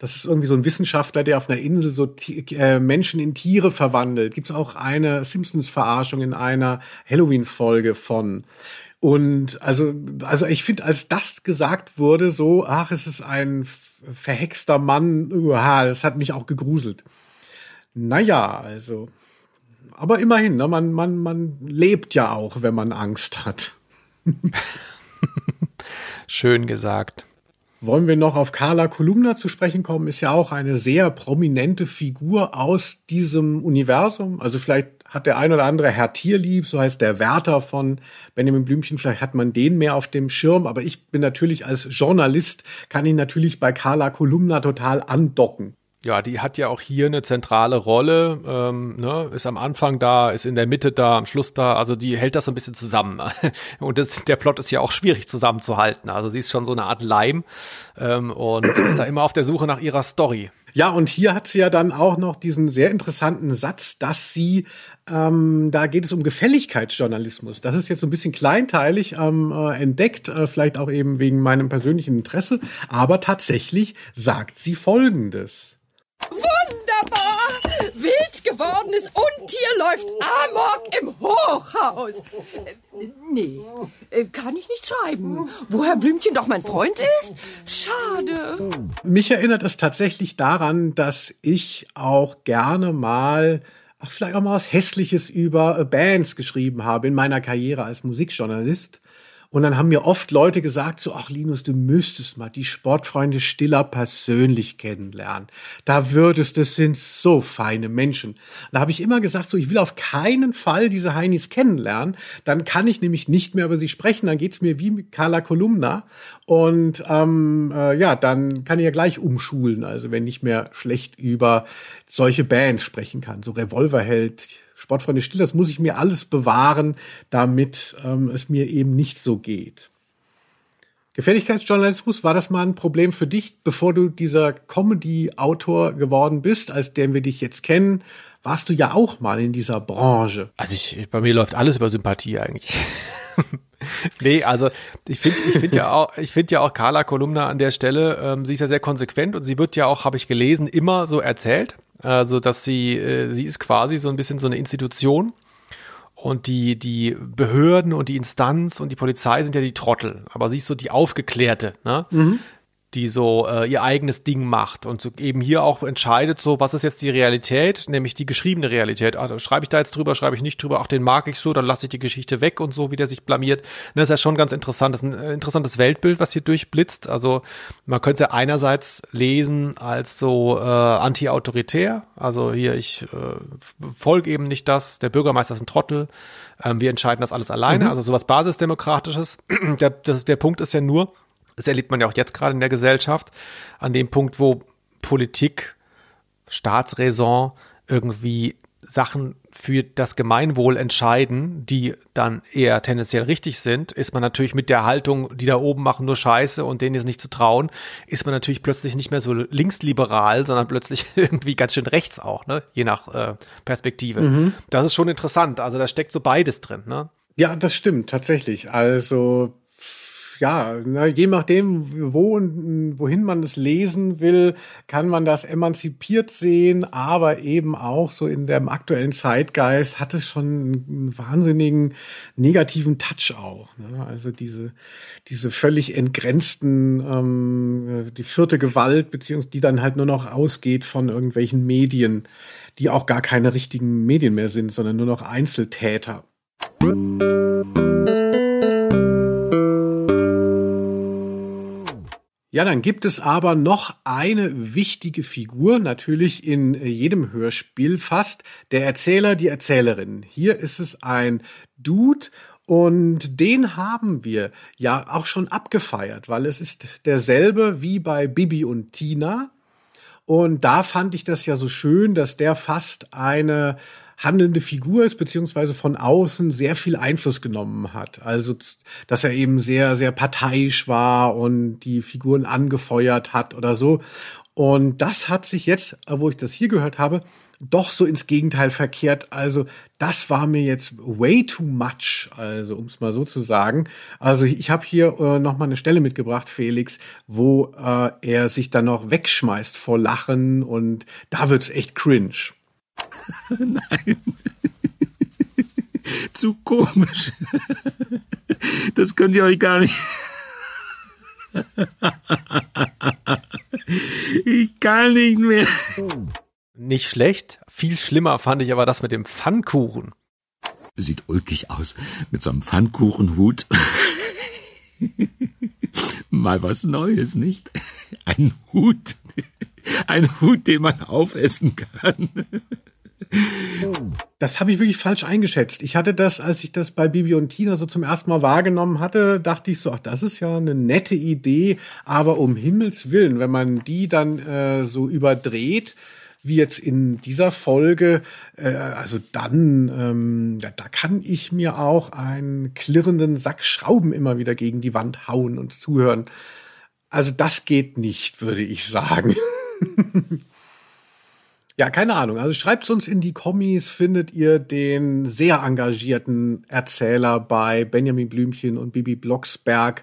das ist irgendwie so ein Wissenschaftler, der auf einer Insel so äh, Menschen in Tiere verwandelt. Gibt es auch eine Simpsons-Verarschung in einer Halloween-Folge von. Und also, also ich finde, als das gesagt wurde, so, ach, es ist ein verhexter Mann, uah, das hat mich auch gegruselt. Naja, also, aber immerhin, ne, man, man, man lebt ja auch, wenn man Angst hat. Schön gesagt. Wollen wir noch auf Carla Kolumna zu sprechen kommen, ist ja auch eine sehr prominente Figur aus diesem Universum. Also vielleicht hat der ein oder andere Herr Tierlieb, so heißt der Wärter von Benjamin Blümchen, vielleicht hat man den mehr auf dem Schirm, aber ich bin natürlich als Journalist, kann ihn natürlich bei Carla Kolumna total andocken. Ja, die hat ja auch hier eine zentrale Rolle, ähm, ne, ist am Anfang da, ist in der Mitte da, am Schluss da, also die hält das so ein bisschen zusammen. Und das, der Plot ist ja auch schwierig zusammenzuhalten. Also sie ist schon so eine Art Leim ähm, und ist da immer auf der Suche nach ihrer Story. Ja, und hier hat sie ja dann auch noch diesen sehr interessanten Satz, dass sie, ähm, da geht es um Gefälligkeitsjournalismus. Das ist jetzt so ein bisschen kleinteilig ähm, äh, entdeckt, äh, vielleicht auch eben wegen meinem persönlichen Interesse, aber tatsächlich sagt sie Folgendes. Wunderbar! Wild gewordenes Untier läuft amok im Hochhaus. Nee, äh, kann ich nicht schreiben. Woher Blümchen doch mein Freund ist? Schade. Mich erinnert es tatsächlich daran, dass ich auch gerne mal vielleicht auch mal was Hässliches über äh, Bands geschrieben habe in meiner Karriere als Musikjournalist. Und dann haben mir oft Leute gesagt, so, ach Linus, du müsstest mal die Sportfreunde Stiller persönlich kennenlernen. Da würdest, das sind so feine Menschen. Da habe ich immer gesagt, so, ich will auf keinen Fall diese Heinis kennenlernen. Dann kann ich nämlich nicht mehr über sie sprechen. Dann geht's mir wie mit Carla Kolumna. Und ähm, äh, ja, dann kann ich ja gleich umschulen. Also wenn ich mehr schlecht über solche Bands sprechen kann. So Revolverheld, Sportfreunde still, das muss ich mir alles bewahren, damit ähm, es mir eben nicht so geht. Gefälligkeitsjournalismus, war das mal ein Problem für dich, bevor du dieser Comedy-Autor geworden bist, als den wir dich jetzt kennen? Warst du ja auch mal in dieser Branche. Also ich, bei mir läuft alles über Sympathie eigentlich. nee, also ich finde ich finde ja auch ich finde ja auch Carla Kolumna an der Stelle, ähm, sie ist ja sehr konsequent und sie wird ja auch, habe ich gelesen, immer so erzählt. Also, dass sie, äh, sie ist quasi so ein bisschen so eine Institution. Und die, die Behörden und die Instanz und die Polizei sind ja die Trottel. Aber sie ist so die Aufgeklärte, ne? Mhm die so äh, ihr eigenes Ding macht und so eben hier auch entscheidet, so was ist jetzt die Realität, nämlich die geschriebene Realität. Also, schreibe ich da jetzt drüber, schreibe ich nicht drüber, ach, den mag ich so, dann lasse ich die Geschichte weg und so, wie der sich blamiert. Das ist ja schon ganz interessant. Das ist ein äh, interessantes Weltbild, was hier durchblitzt. Also man könnte es ja einerseits lesen als so äh, anti-autoritär. Also hier, ich äh, folge eben nicht das, der Bürgermeister ist ein Trottel, ähm, wir entscheiden das alles alleine. Mhm. Also sowas Basisdemokratisches. der, der, der Punkt ist ja nur, das erlebt man ja auch jetzt gerade in der Gesellschaft, an dem Punkt, wo Politik, Staatsräson irgendwie Sachen für das Gemeinwohl entscheiden, die dann eher tendenziell richtig sind, ist man natürlich mit der Haltung, die da oben machen nur Scheiße und denen ist nicht zu trauen, ist man natürlich plötzlich nicht mehr so linksliberal, sondern plötzlich irgendwie ganz schön rechts auch, ne? je nach äh, Perspektive. Mhm. Das ist schon interessant. Also da steckt so beides drin. Ne? Ja, das stimmt tatsächlich. Also ja, ne, je nachdem, wo und wohin man es lesen will, kann man das emanzipiert sehen, aber eben auch so in dem aktuellen Zeitgeist hat es schon einen wahnsinnigen negativen Touch auch. Ne? Also diese, diese völlig entgrenzten, ähm, die vierte Gewalt, beziehungsweise die dann halt nur noch ausgeht von irgendwelchen Medien, die auch gar keine richtigen Medien mehr sind, sondern nur noch Einzeltäter. Ja, dann gibt es aber noch eine wichtige Figur, natürlich in jedem Hörspiel fast, der Erzähler, die Erzählerin. Hier ist es ein Dude und den haben wir ja auch schon abgefeiert, weil es ist derselbe wie bei Bibi und Tina. Und da fand ich das ja so schön, dass der fast eine handelnde Figur ist, beziehungsweise von außen sehr viel Einfluss genommen hat. Also, dass er eben sehr, sehr parteiisch war und die Figuren angefeuert hat oder so. Und das hat sich jetzt, wo ich das hier gehört habe, doch so ins Gegenteil verkehrt. Also das war mir jetzt way too much, also um es mal so zu sagen. Also ich habe hier äh, noch mal eine Stelle mitgebracht, Felix, wo äh, er sich dann noch wegschmeißt vor Lachen und da wird's echt cringe. Nein. Zu komisch. Das könnt ihr euch gar nicht. Ich kann nicht mehr. Nicht schlecht. Viel schlimmer fand ich aber das mit dem Pfannkuchen. Sieht ulkig aus mit so einem Pfannkuchenhut. Mal was Neues, nicht? Ein Hut. Ein Hut, den man aufessen kann. Das habe ich wirklich falsch eingeschätzt. Ich hatte das, als ich das bei Bibi und Tina so zum ersten Mal wahrgenommen hatte, dachte ich so, ach, das ist ja eine nette Idee, aber um Himmels Willen, wenn man die dann äh, so überdreht, wie jetzt in dieser Folge, äh, also dann, ähm, da, da kann ich mir auch einen klirrenden Sack Schrauben immer wieder gegen die Wand hauen und zuhören. Also das geht nicht, würde ich sagen. ja, keine Ahnung. Also schreibt uns in die Kommis, findet ihr den sehr engagierten Erzähler bei Benjamin Blümchen und Bibi Blocksberg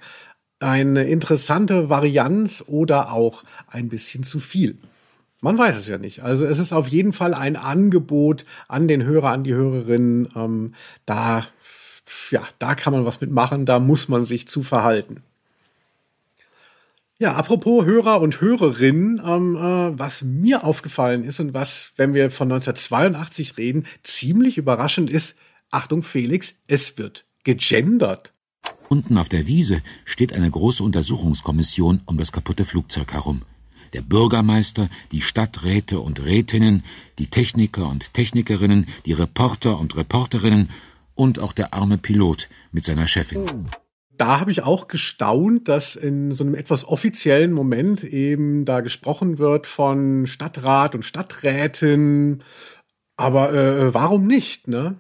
eine interessante Varianz oder auch ein bisschen zu viel. Man weiß es ja nicht. Also es ist auf jeden Fall ein Angebot an den Hörer, an die Hörerinnen. Ähm, da, ja, da kann man was mitmachen, da muss man sich zu verhalten. Ja, apropos Hörer und Hörerinnen, ähm, äh, was mir aufgefallen ist und was, wenn wir von 1982 reden, ziemlich überraschend ist, Achtung Felix, es wird gegendert. Unten auf der Wiese steht eine große Untersuchungskommission um das kaputte Flugzeug herum der Bürgermeister, die Stadträte und Rätinnen, die Techniker und Technikerinnen, die Reporter und Reporterinnen und auch der arme Pilot mit seiner Chefin. Da habe ich auch gestaunt, dass in so einem etwas offiziellen Moment eben da gesprochen wird von Stadtrat und Stadträtin. Aber äh, warum nicht, ne?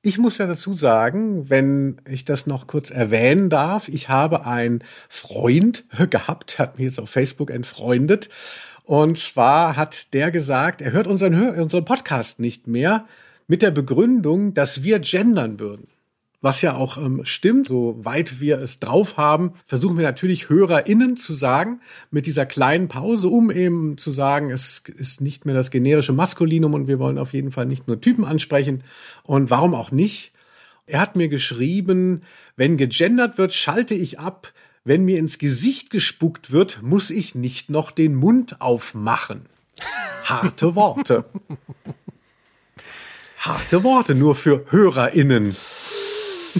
Ich muss ja dazu sagen, wenn ich das noch kurz erwähnen darf, ich habe einen Freund gehabt, hat mir jetzt auf Facebook entfreundet. Und zwar hat der gesagt, er hört unseren, unseren Podcast nicht mehr mit der Begründung, dass wir gendern würden was ja auch ähm, stimmt. Soweit wir es drauf haben, versuchen wir natürlich HörerInnen zu sagen, mit dieser kleinen Pause, um eben zu sagen, es ist nicht mehr das generische Maskulinum und wir wollen auf jeden Fall nicht nur Typen ansprechen. Und warum auch nicht? Er hat mir geschrieben, wenn gegendert wird, schalte ich ab. Wenn mir ins Gesicht gespuckt wird, muss ich nicht noch den Mund aufmachen. Harte Worte. Harte Worte nur für HörerInnen.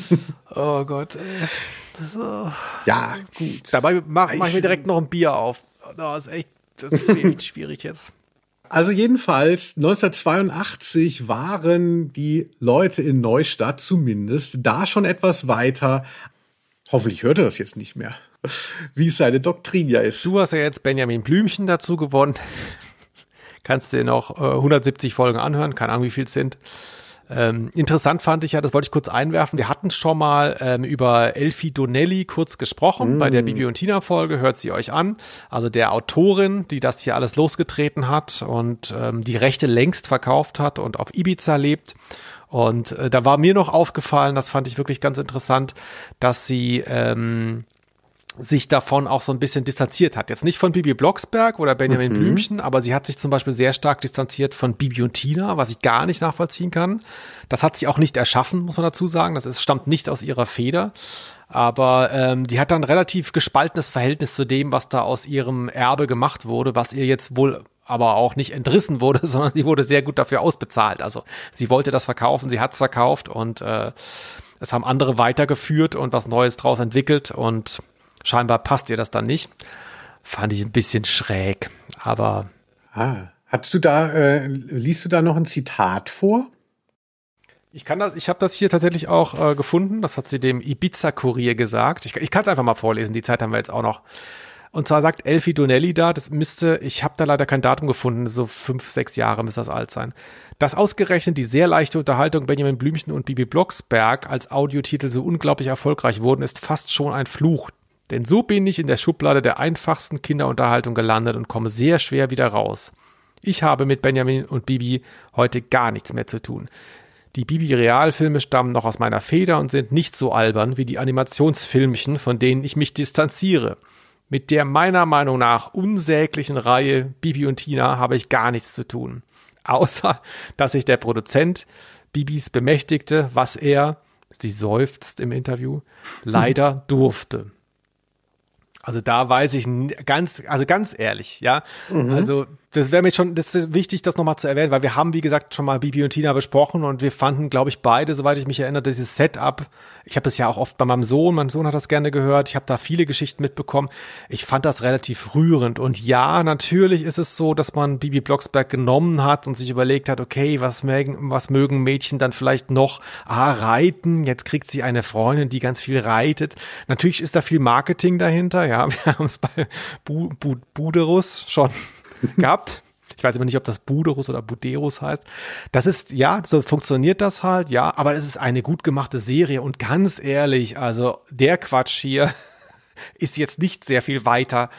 oh Gott. So. Ja, gut. Dabei mache mach ich mir direkt noch ein Bier auf. Das ist echt, das ist echt schwierig jetzt. Also jedenfalls 1982 waren die Leute in Neustadt zumindest da schon etwas weiter. Hoffentlich hört er das jetzt nicht mehr, wie es seine Doktrin ja ist. Du hast ja jetzt Benjamin Blümchen dazu gewonnen. Kannst dir noch äh, 170 Folgen anhören, keine Ahnung, wie viel es sind. Ähm, interessant fand ich ja, das wollte ich kurz einwerfen, wir hatten schon mal ähm, über Elfie Donnelly kurz gesprochen mm. bei der Bibi und Tina Folge, hört sie euch an. Also der Autorin, die das hier alles losgetreten hat und ähm, die Rechte längst verkauft hat und auf Ibiza lebt. Und äh, da war mir noch aufgefallen, das fand ich wirklich ganz interessant, dass sie ähm, sich davon auch so ein bisschen distanziert hat. Jetzt nicht von Bibi Blocksberg oder Benjamin mhm. Blümchen, aber sie hat sich zum Beispiel sehr stark distanziert von Bibi und Tina, was ich gar nicht nachvollziehen kann. Das hat sie auch nicht erschaffen, muss man dazu sagen. Das ist, stammt nicht aus ihrer Feder. Aber ähm, die hat dann relativ gespaltenes Verhältnis zu dem, was da aus ihrem Erbe gemacht wurde, was ihr jetzt wohl aber auch nicht entrissen wurde, sondern sie wurde sehr gut dafür ausbezahlt. Also sie wollte das verkaufen, sie hat es verkauft und äh, es haben andere weitergeführt und was Neues draus entwickelt und Scheinbar passt ihr das dann nicht. Fand ich ein bisschen schräg, aber. Ah, hast du da, äh, liest du da noch ein Zitat vor? Ich kann das, ich habe das hier tatsächlich auch äh, gefunden. Das hat sie dem Ibiza-Kurier gesagt. Ich, ich kann es einfach mal vorlesen. Die Zeit haben wir jetzt auch noch. Und zwar sagt Elfie Donnelly da, das müsste, ich habe da leider kein Datum gefunden, so fünf, sechs Jahre müsste das alt sein. Dass ausgerechnet die sehr leichte Unterhaltung Benjamin Blümchen und Bibi Blocksberg als Audiotitel so unglaublich erfolgreich wurden, ist fast schon ein Fluch, denn so bin ich in der Schublade der einfachsten Kinderunterhaltung gelandet und komme sehr schwer wieder raus. Ich habe mit Benjamin und Bibi heute gar nichts mehr zu tun. Die Bibi-Realfilme stammen noch aus meiner Feder und sind nicht so albern wie die Animationsfilmchen, von denen ich mich distanziere. Mit der meiner Meinung nach unsäglichen Reihe Bibi und Tina habe ich gar nichts zu tun. Außer, dass sich der Produzent Bibis bemächtigte, was er, sie seufzt im Interview, leider durfte. Also da weiß ich ganz, also ganz ehrlich, ja. Mhm. Also das wäre mir schon, das ist wichtig, das nochmal zu erwähnen, weil wir haben, wie gesagt, schon mal Bibi und Tina besprochen und wir fanden, glaube ich, beide, soweit ich mich erinnere, dieses Setup. Ich habe das ja auch oft bei meinem Sohn, mein Sohn hat das gerne gehört. Ich habe da viele Geschichten mitbekommen. Ich fand das relativ rührend. Und ja, natürlich ist es so, dass man Bibi Blocksberg genommen hat und sich überlegt hat, okay, was mögen, was mögen Mädchen dann vielleicht noch? Ah, reiten. Jetzt kriegt sie eine Freundin, die ganz viel reitet. Natürlich ist da viel Marketing dahinter. Ja, wir haben es bei Bu Bu Buderus schon gehabt. Ich weiß aber nicht, ob das Buderus oder Buderus heißt. Das ist, ja, so funktioniert das halt, ja, aber es ist eine gut gemachte Serie und ganz ehrlich, also der Quatsch hier ist jetzt nicht sehr viel weiter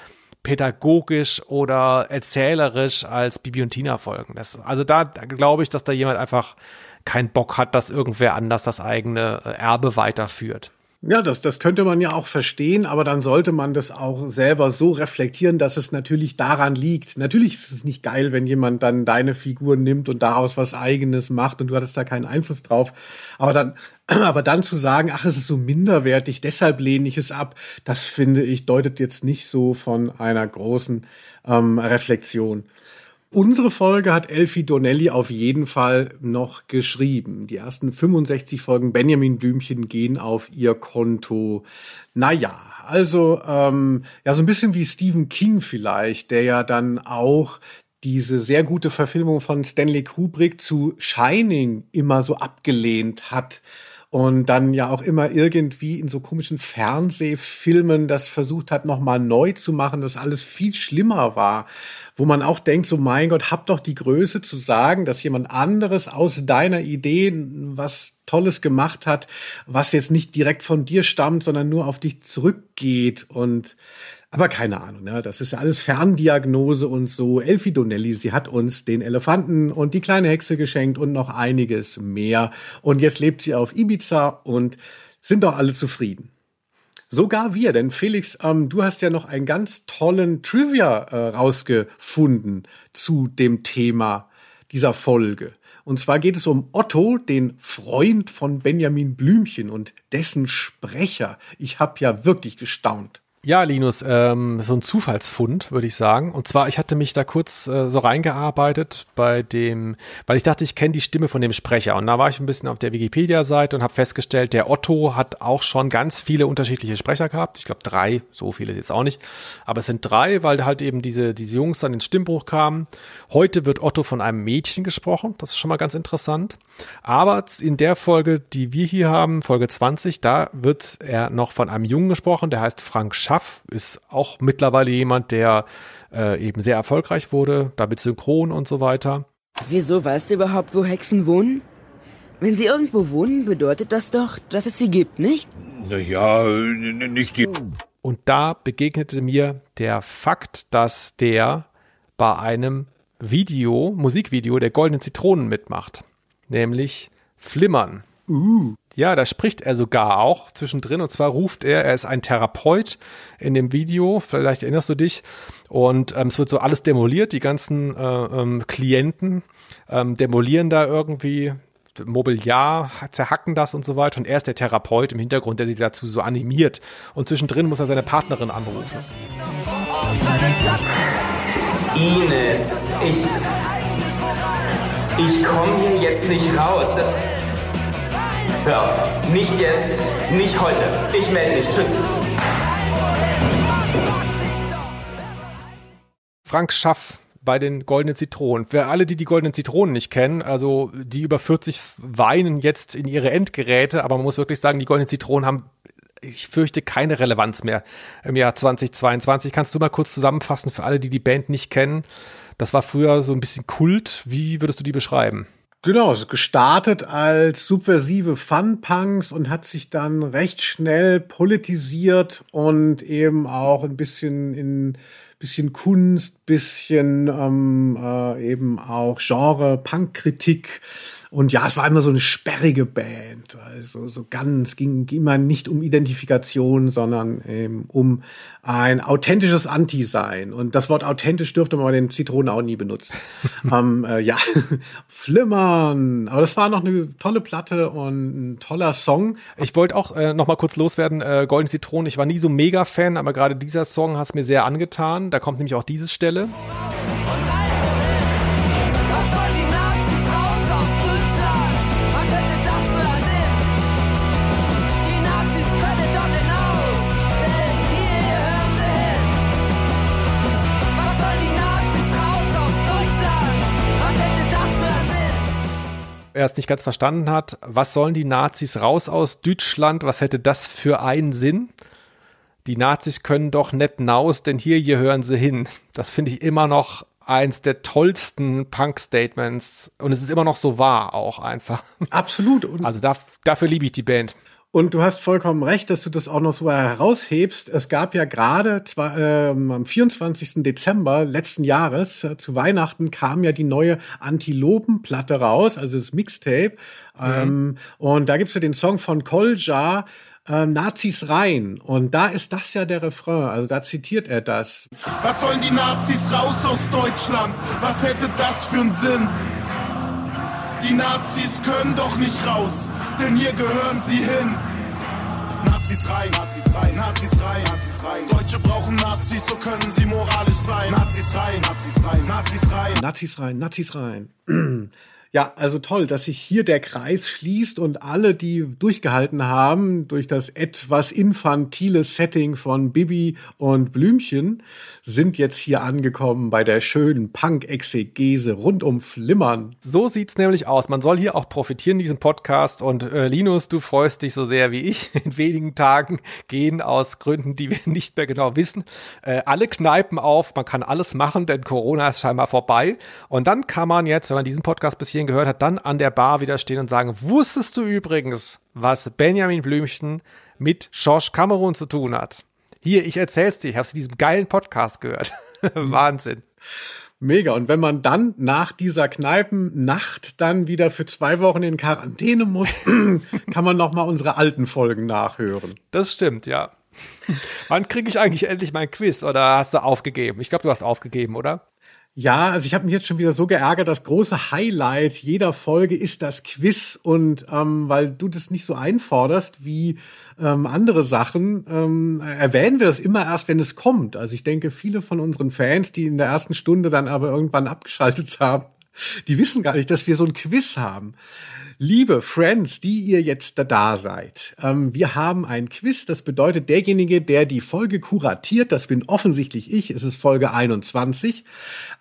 pädagogisch oder erzählerisch als Bibi und Tina Folgen. Das, also da, da glaube ich, dass da jemand einfach keinen Bock hat, dass irgendwer anders das eigene Erbe weiterführt. Ja, das, das könnte man ja auch verstehen, aber dann sollte man das auch selber so reflektieren, dass es natürlich daran liegt. Natürlich ist es nicht geil, wenn jemand dann deine Figur nimmt und daraus was eigenes macht und du hattest da keinen Einfluss drauf. Aber dann, aber dann zu sagen, ach, es ist so minderwertig, deshalb lehne ich es ab, das finde ich, deutet jetzt nicht so von einer großen ähm, Reflexion. Unsere Folge hat Elfie Donnelly auf jeden Fall noch geschrieben. Die ersten 65 Folgen Benjamin Blümchen gehen auf ihr Konto. Naja, also ähm, ja so ein bisschen wie Stephen King vielleicht, der ja dann auch diese sehr gute Verfilmung von Stanley Kubrick zu Shining immer so abgelehnt hat und dann ja auch immer irgendwie in so komischen Fernsehfilmen das versucht hat, nochmal neu zu machen, dass alles viel schlimmer war. Wo man auch denkt, so mein Gott, hab doch die Größe zu sagen, dass jemand anderes aus deiner Idee was Tolles gemacht hat, was jetzt nicht direkt von dir stammt, sondern nur auf dich zurückgeht. Und aber keine Ahnung, ne? das ist ja alles Ferndiagnose und so. Elfie Donnelly, sie hat uns den Elefanten und die kleine Hexe geschenkt und noch einiges mehr. Und jetzt lebt sie auf Ibiza und sind doch alle zufrieden. Sogar wir, denn Felix, ähm, du hast ja noch einen ganz tollen Trivia äh, rausgefunden zu dem Thema dieser Folge. Und zwar geht es um Otto, den Freund von Benjamin Blümchen und dessen Sprecher. Ich habe ja wirklich gestaunt. Ja, Linus, ähm, so ein Zufallsfund, würde ich sagen. Und zwar, ich hatte mich da kurz äh, so reingearbeitet bei dem, weil ich dachte, ich kenne die Stimme von dem Sprecher. Und da war ich ein bisschen auf der Wikipedia-Seite und habe festgestellt, der Otto hat auch schon ganz viele unterschiedliche Sprecher gehabt. Ich glaube drei, so viele jetzt auch nicht. Aber es sind drei, weil halt eben diese, diese Jungs dann ins Stimmbruch kamen. Heute wird Otto von einem Mädchen gesprochen. Das ist schon mal ganz interessant. Aber in der Folge, die wir hier haben, Folge 20, da wird er noch von einem Jungen gesprochen, der heißt Frank Schaff, ist auch mittlerweile jemand, der äh, eben sehr erfolgreich wurde, damit synchron und so weiter. Wieso weißt du überhaupt, wo Hexen wohnen? Wenn sie irgendwo wohnen, bedeutet das doch, dass es sie gibt, nicht? Naja, nicht die. Und da begegnete mir der Fakt, dass der bei einem Video, Musikvideo der Goldenen Zitronen mitmacht nämlich Flimmern. Uh. Ja, da spricht er sogar auch zwischendrin. Und zwar ruft er, er ist ein Therapeut in dem Video, vielleicht erinnerst du dich. Und ähm, es wird so alles demoliert, die ganzen äh, ähm, Klienten ähm, demolieren da irgendwie Mobiliar, zerhacken das und so weiter. Und er ist der Therapeut im Hintergrund, der sie dazu so animiert. Und zwischendrin muss er seine Partnerin anrufen. Ines, ich ich komme hier jetzt nicht raus. Hör auf. Nicht jetzt, nicht heute. Ich melde mich. Tschüss. Frank Schaff bei den goldenen Zitronen. Für alle, die die goldenen Zitronen nicht kennen, also die über 40 weinen jetzt in ihre Endgeräte, aber man muss wirklich sagen, die goldenen Zitronen haben ich fürchte keine Relevanz mehr im Jahr 2022. Kannst du mal kurz zusammenfassen für alle, die die Band nicht kennen? Das war früher so ein bisschen Kult. Wie würdest du die beschreiben? Genau, gestartet als subversive Fun-Punks und hat sich dann recht schnell politisiert und eben auch ein bisschen in bisschen Kunst, bisschen ähm, äh, eben auch Genre, Punk-Kritik und ja, es war immer so eine sperrige Band. Also so ganz ging immer nicht um Identifikation, sondern ähm, um ein authentisches Anti-Sein. Und das Wort authentisch dürfte man bei den Zitronen auch nie benutzen. ähm, äh, ja, flimmern. Aber das war noch eine tolle Platte und ein toller Song. Ich wollte auch äh, noch mal kurz loswerden, äh, Golden Zitronen. Ich war nie so mega Fan, aber gerade dieser Song hat es mir sehr angetan. Da kommt nämlich auch diese Stelle. Er es nicht ganz verstanden hat. Was sollen die Nazis raus aus Deutschland? Was hätte das für einen Sinn? Die Nazis können doch nicht naus, denn hier, hier hören sie hin. Das finde ich immer noch eins der tollsten Punk-Statements und es ist immer noch so wahr auch einfach. Absolut. Und also da, dafür liebe ich die Band. Und du hast vollkommen recht, dass du das auch noch so heraushebst. Es gab ja gerade äh, am 24. Dezember letzten Jahres äh, zu Weihnachten kam ja die neue Antilopenplatte raus, also das Mixtape. Mhm. Ähm, und da gibt's ja den Song von Kolja, äh, Nazis rein. Und da ist das ja der Refrain, also da zitiert er das. Was sollen die Nazis raus aus Deutschland? Was hätte das für einen Sinn? Die Nazis können doch nicht raus, denn hier gehören sie hin. Nazis rein, Nazis rein, Nazis rein, Nazis rein. Deutsche brauchen Nazis, so können sie moralisch sein. Nazis rein, Nazis rein, Nazis rein. Nazis rein, Nazis rein. Ja, also toll, dass sich hier der Kreis schließt und alle, die durchgehalten haben durch das etwas infantile Setting von Bibi und Blümchen, sind jetzt hier angekommen bei der schönen Punk-Exegese rund um Flimmern. So sieht's nämlich aus. Man soll hier auch profitieren in diesem Podcast und äh, Linus, du freust dich so sehr wie ich. In wenigen Tagen gehen aus Gründen, die wir nicht mehr genau wissen, äh, alle Kneipen auf. Man kann alles machen, denn Corona ist scheinbar vorbei. Und dann kann man jetzt, wenn man diesen Podcast bis hierhin gehört hat, dann an der Bar wieder stehen und sagen, wusstest du übrigens, was Benjamin Blümchen mit Josh Cameron zu tun hat? Hier, ich erzähl's dir, ich hab's in diesem geilen Podcast gehört. Wahnsinn. Mega. Und wenn man dann nach dieser Kneipennacht dann wieder für zwei Wochen in Quarantäne muss, kann man noch mal unsere alten Folgen nachhören. Das stimmt, ja. Wann kriege ich eigentlich endlich mein Quiz oder hast du aufgegeben? Ich glaube, du hast aufgegeben, oder? Ja, also ich habe mich jetzt schon wieder so geärgert. Das große Highlight jeder Folge ist das Quiz. Und ähm, weil du das nicht so einforderst wie ähm, andere Sachen, ähm, erwähnen wir das immer erst, wenn es kommt. Also ich denke, viele von unseren Fans, die in der ersten Stunde dann aber irgendwann abgeschaltet haben, die wissen gar nicht, dass wir so ein Quiz haben. Liebe Friends, die ihr jetzt da seid, ähm, wir haben ein Quiz. Das bedeutet, derjenige, der die Folge kuratiert, das bin offensichtlich ich, es ist Folge 21,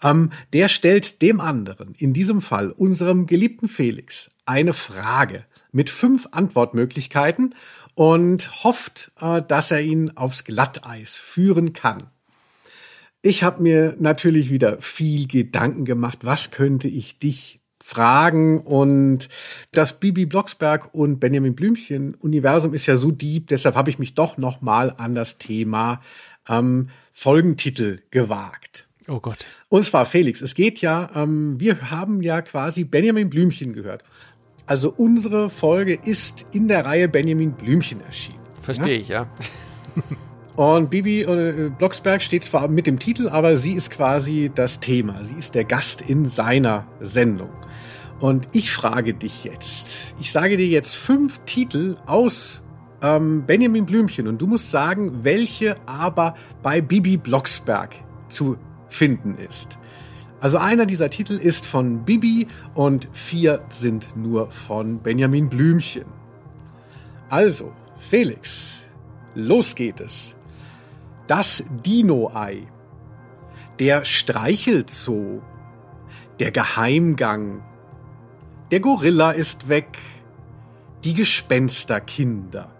ähm, der stellt dem anderen, in diesem Fall unserem geliebten Felix, eine Frage mit fünf Antwortmöglichkeiten und hofft, äh, dass er ihn aufs Glatteis führen kann. Ich habe mir natürlich wieder viel Gedanken gemacht, was könnte ich dich fragen und das Bibi Blocksberg und Benjamin Blümchen Universum ist ja so deep, deshalb habe ich mich doch noch mal an das Thema ähm, Folgentitel gewagt. Oh Gott. Und zwar Felix, es geht ja, ähm, wir haben ja quasi Benjamin Blümchen gehört. Also unsere Folge ist in der Reihe Benjamin Blümchen erschienen. Verstehe ja? ich, ja. Und Bibi äh, Blocksberg steht zwar mit dem Titel, aber sie ist quasi das Thema. Sie ist der Gast in seiner Sendung. Und ich frage dich jetzt, ich sage dir jetzt fünf Titel aus ähm, Benjamin Blümchen und du musst sagen, welche aber bei Bibi Blocksberg zu finden ist. Also einer dieser Titel ist von Bibi und vier sind nur von Benjamin Blümchen. Also, Felix, los geht es. Das Dino-Ei. Der Streichelzoo. Der Geheimgang. Der Gorilla ist weg. Die Gespensterkinder.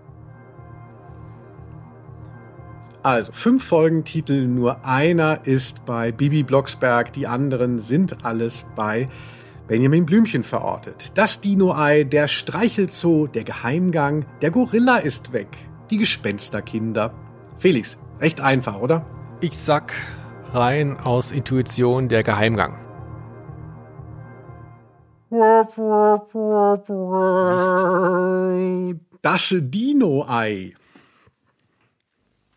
Also fünf Folgentitel, nur einer ist bei Bibi Blocksberg, die anderen sind alles bei Benjamin Blümchen verortet. Das Dino-Ei, der Streichelzoo, der Geheimgang, der Gorilla ist weg, die Gespensterkinder. Felix, Recht einfach, oder? Ich sag rein aus Intuition der Geheimgang. Das Dino-Ei.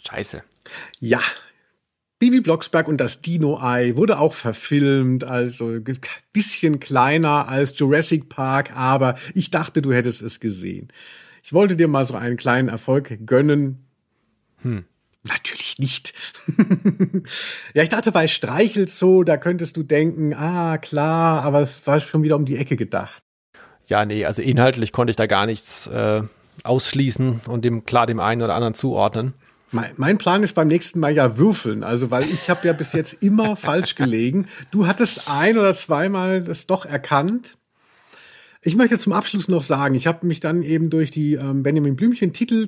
Scheiße. Ja. Bibi Blocksberg und das Dino-Ei wurde auch verfilmt, also ein bisschen kleiner als Jurassic Park, aber ich dachte, du hättest es gesehen. Ich wollte dir mal so einen kleinen Erfolg gönnen. Hm. Natürlich nicht. ja, ich dachte bei Streichelzoo, da könntest du denken, ah, klar, aber es war schon wieder um die Ecke gedacht. Ja, nee, also inhaltlich konnte ich da gar nichts äh, ausschließen und dem klar dem einen oder anderen zuordnen. Mein, mein Plan ist beim nächsten Mal ja würfeln, also weil ich habe ja bis jetzt immer falsch gelegen. Du hattest ein oder zweimal das doch erkannt. Ich möchte zum Abschluss noch sagen, ich habe mich dann eben durch die ähm, Benjamin Blümchen Titel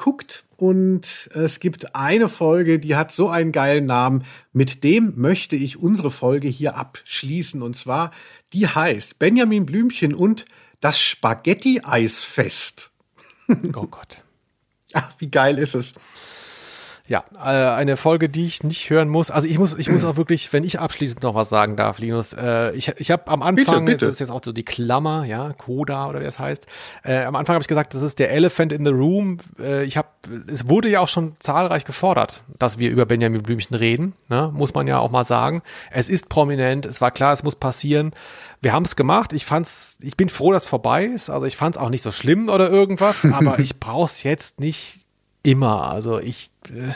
geguckt und es gibt eine Folge, die hat so einen geilen Namen. Mit dem möchte ich unsere Folge hier abschließen und zwar die heißt Benjamin Blümchen und das Spaghetti-Eisfest. Oh Gott. Ach, wie geil ist es? Ja, äh, eine Folge, die ich nicht hören muss. Also ich muss, ich muss auch wirklich, wenn ich abschließend noch was sagen darf, Linus, äh, ich, ich habe am Anfang, Bitte, bitte. das ist jetzt auch so die Klammer, ja, Coda oder wie das heißt. Äh, am Anfang habe ich gesagt, das ist der Elephant in the Room. Äh, ich habe, es wurde ja auch schon zahlreich gefordert, dass wir über Benjamin Blümchen reden, ne? muss man ja auch mal sagen. Es ist prominent, es war klar, es muss passieren. Wir haben es gemacht. Ich fand's, ich bin froh, dass es vorbei ist. Also ich fand es auch nicht so schlimm oder irgendwas, aber ich brauch's jetzt nicht immer. Also ich, äh,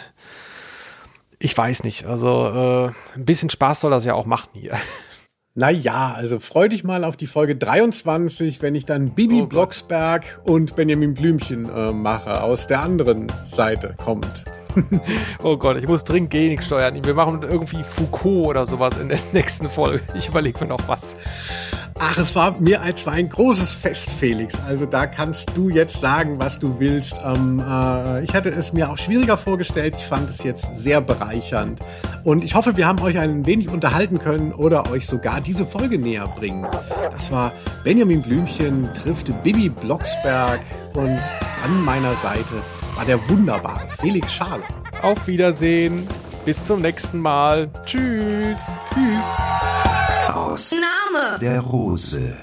ich weiß nicht. Also äh, ein bisschen Spaß soll das ja auch machen hier. Naja, also freu dich mal auf die Folge 23, wenn ich dann Bibi Oh. Blocksberg und Benjamin Blümchen äh, mache, aus der anderen Seite kommt. Oh Gott, ich muss dringend Genik steuern. Wir machen irgendwie Foucault oder sowas in der nächsten Folge. Ich überlege mir noch was. Ach, es war mir als war ein großes Fest, Felix. Also da kannst du jetzt sagen, was du willst. Ähm, äh, ich hatte es mir auch schwieriger vorgestellt. Ich fand es jetzt sehr bereichernd. Und ich hoffe, wir haben euch ein wenig unterhalten können oder euch sogar diese Folge näher bringen. Das war Benjamin Blümchen trifft Bibi Blocksberg und an meiner Seite war der wunderbare Felix Schale. Auf Wiedersehen. Bis zum nächsten Mal. Tschüss. Tschüss. Aus Name. der Rose.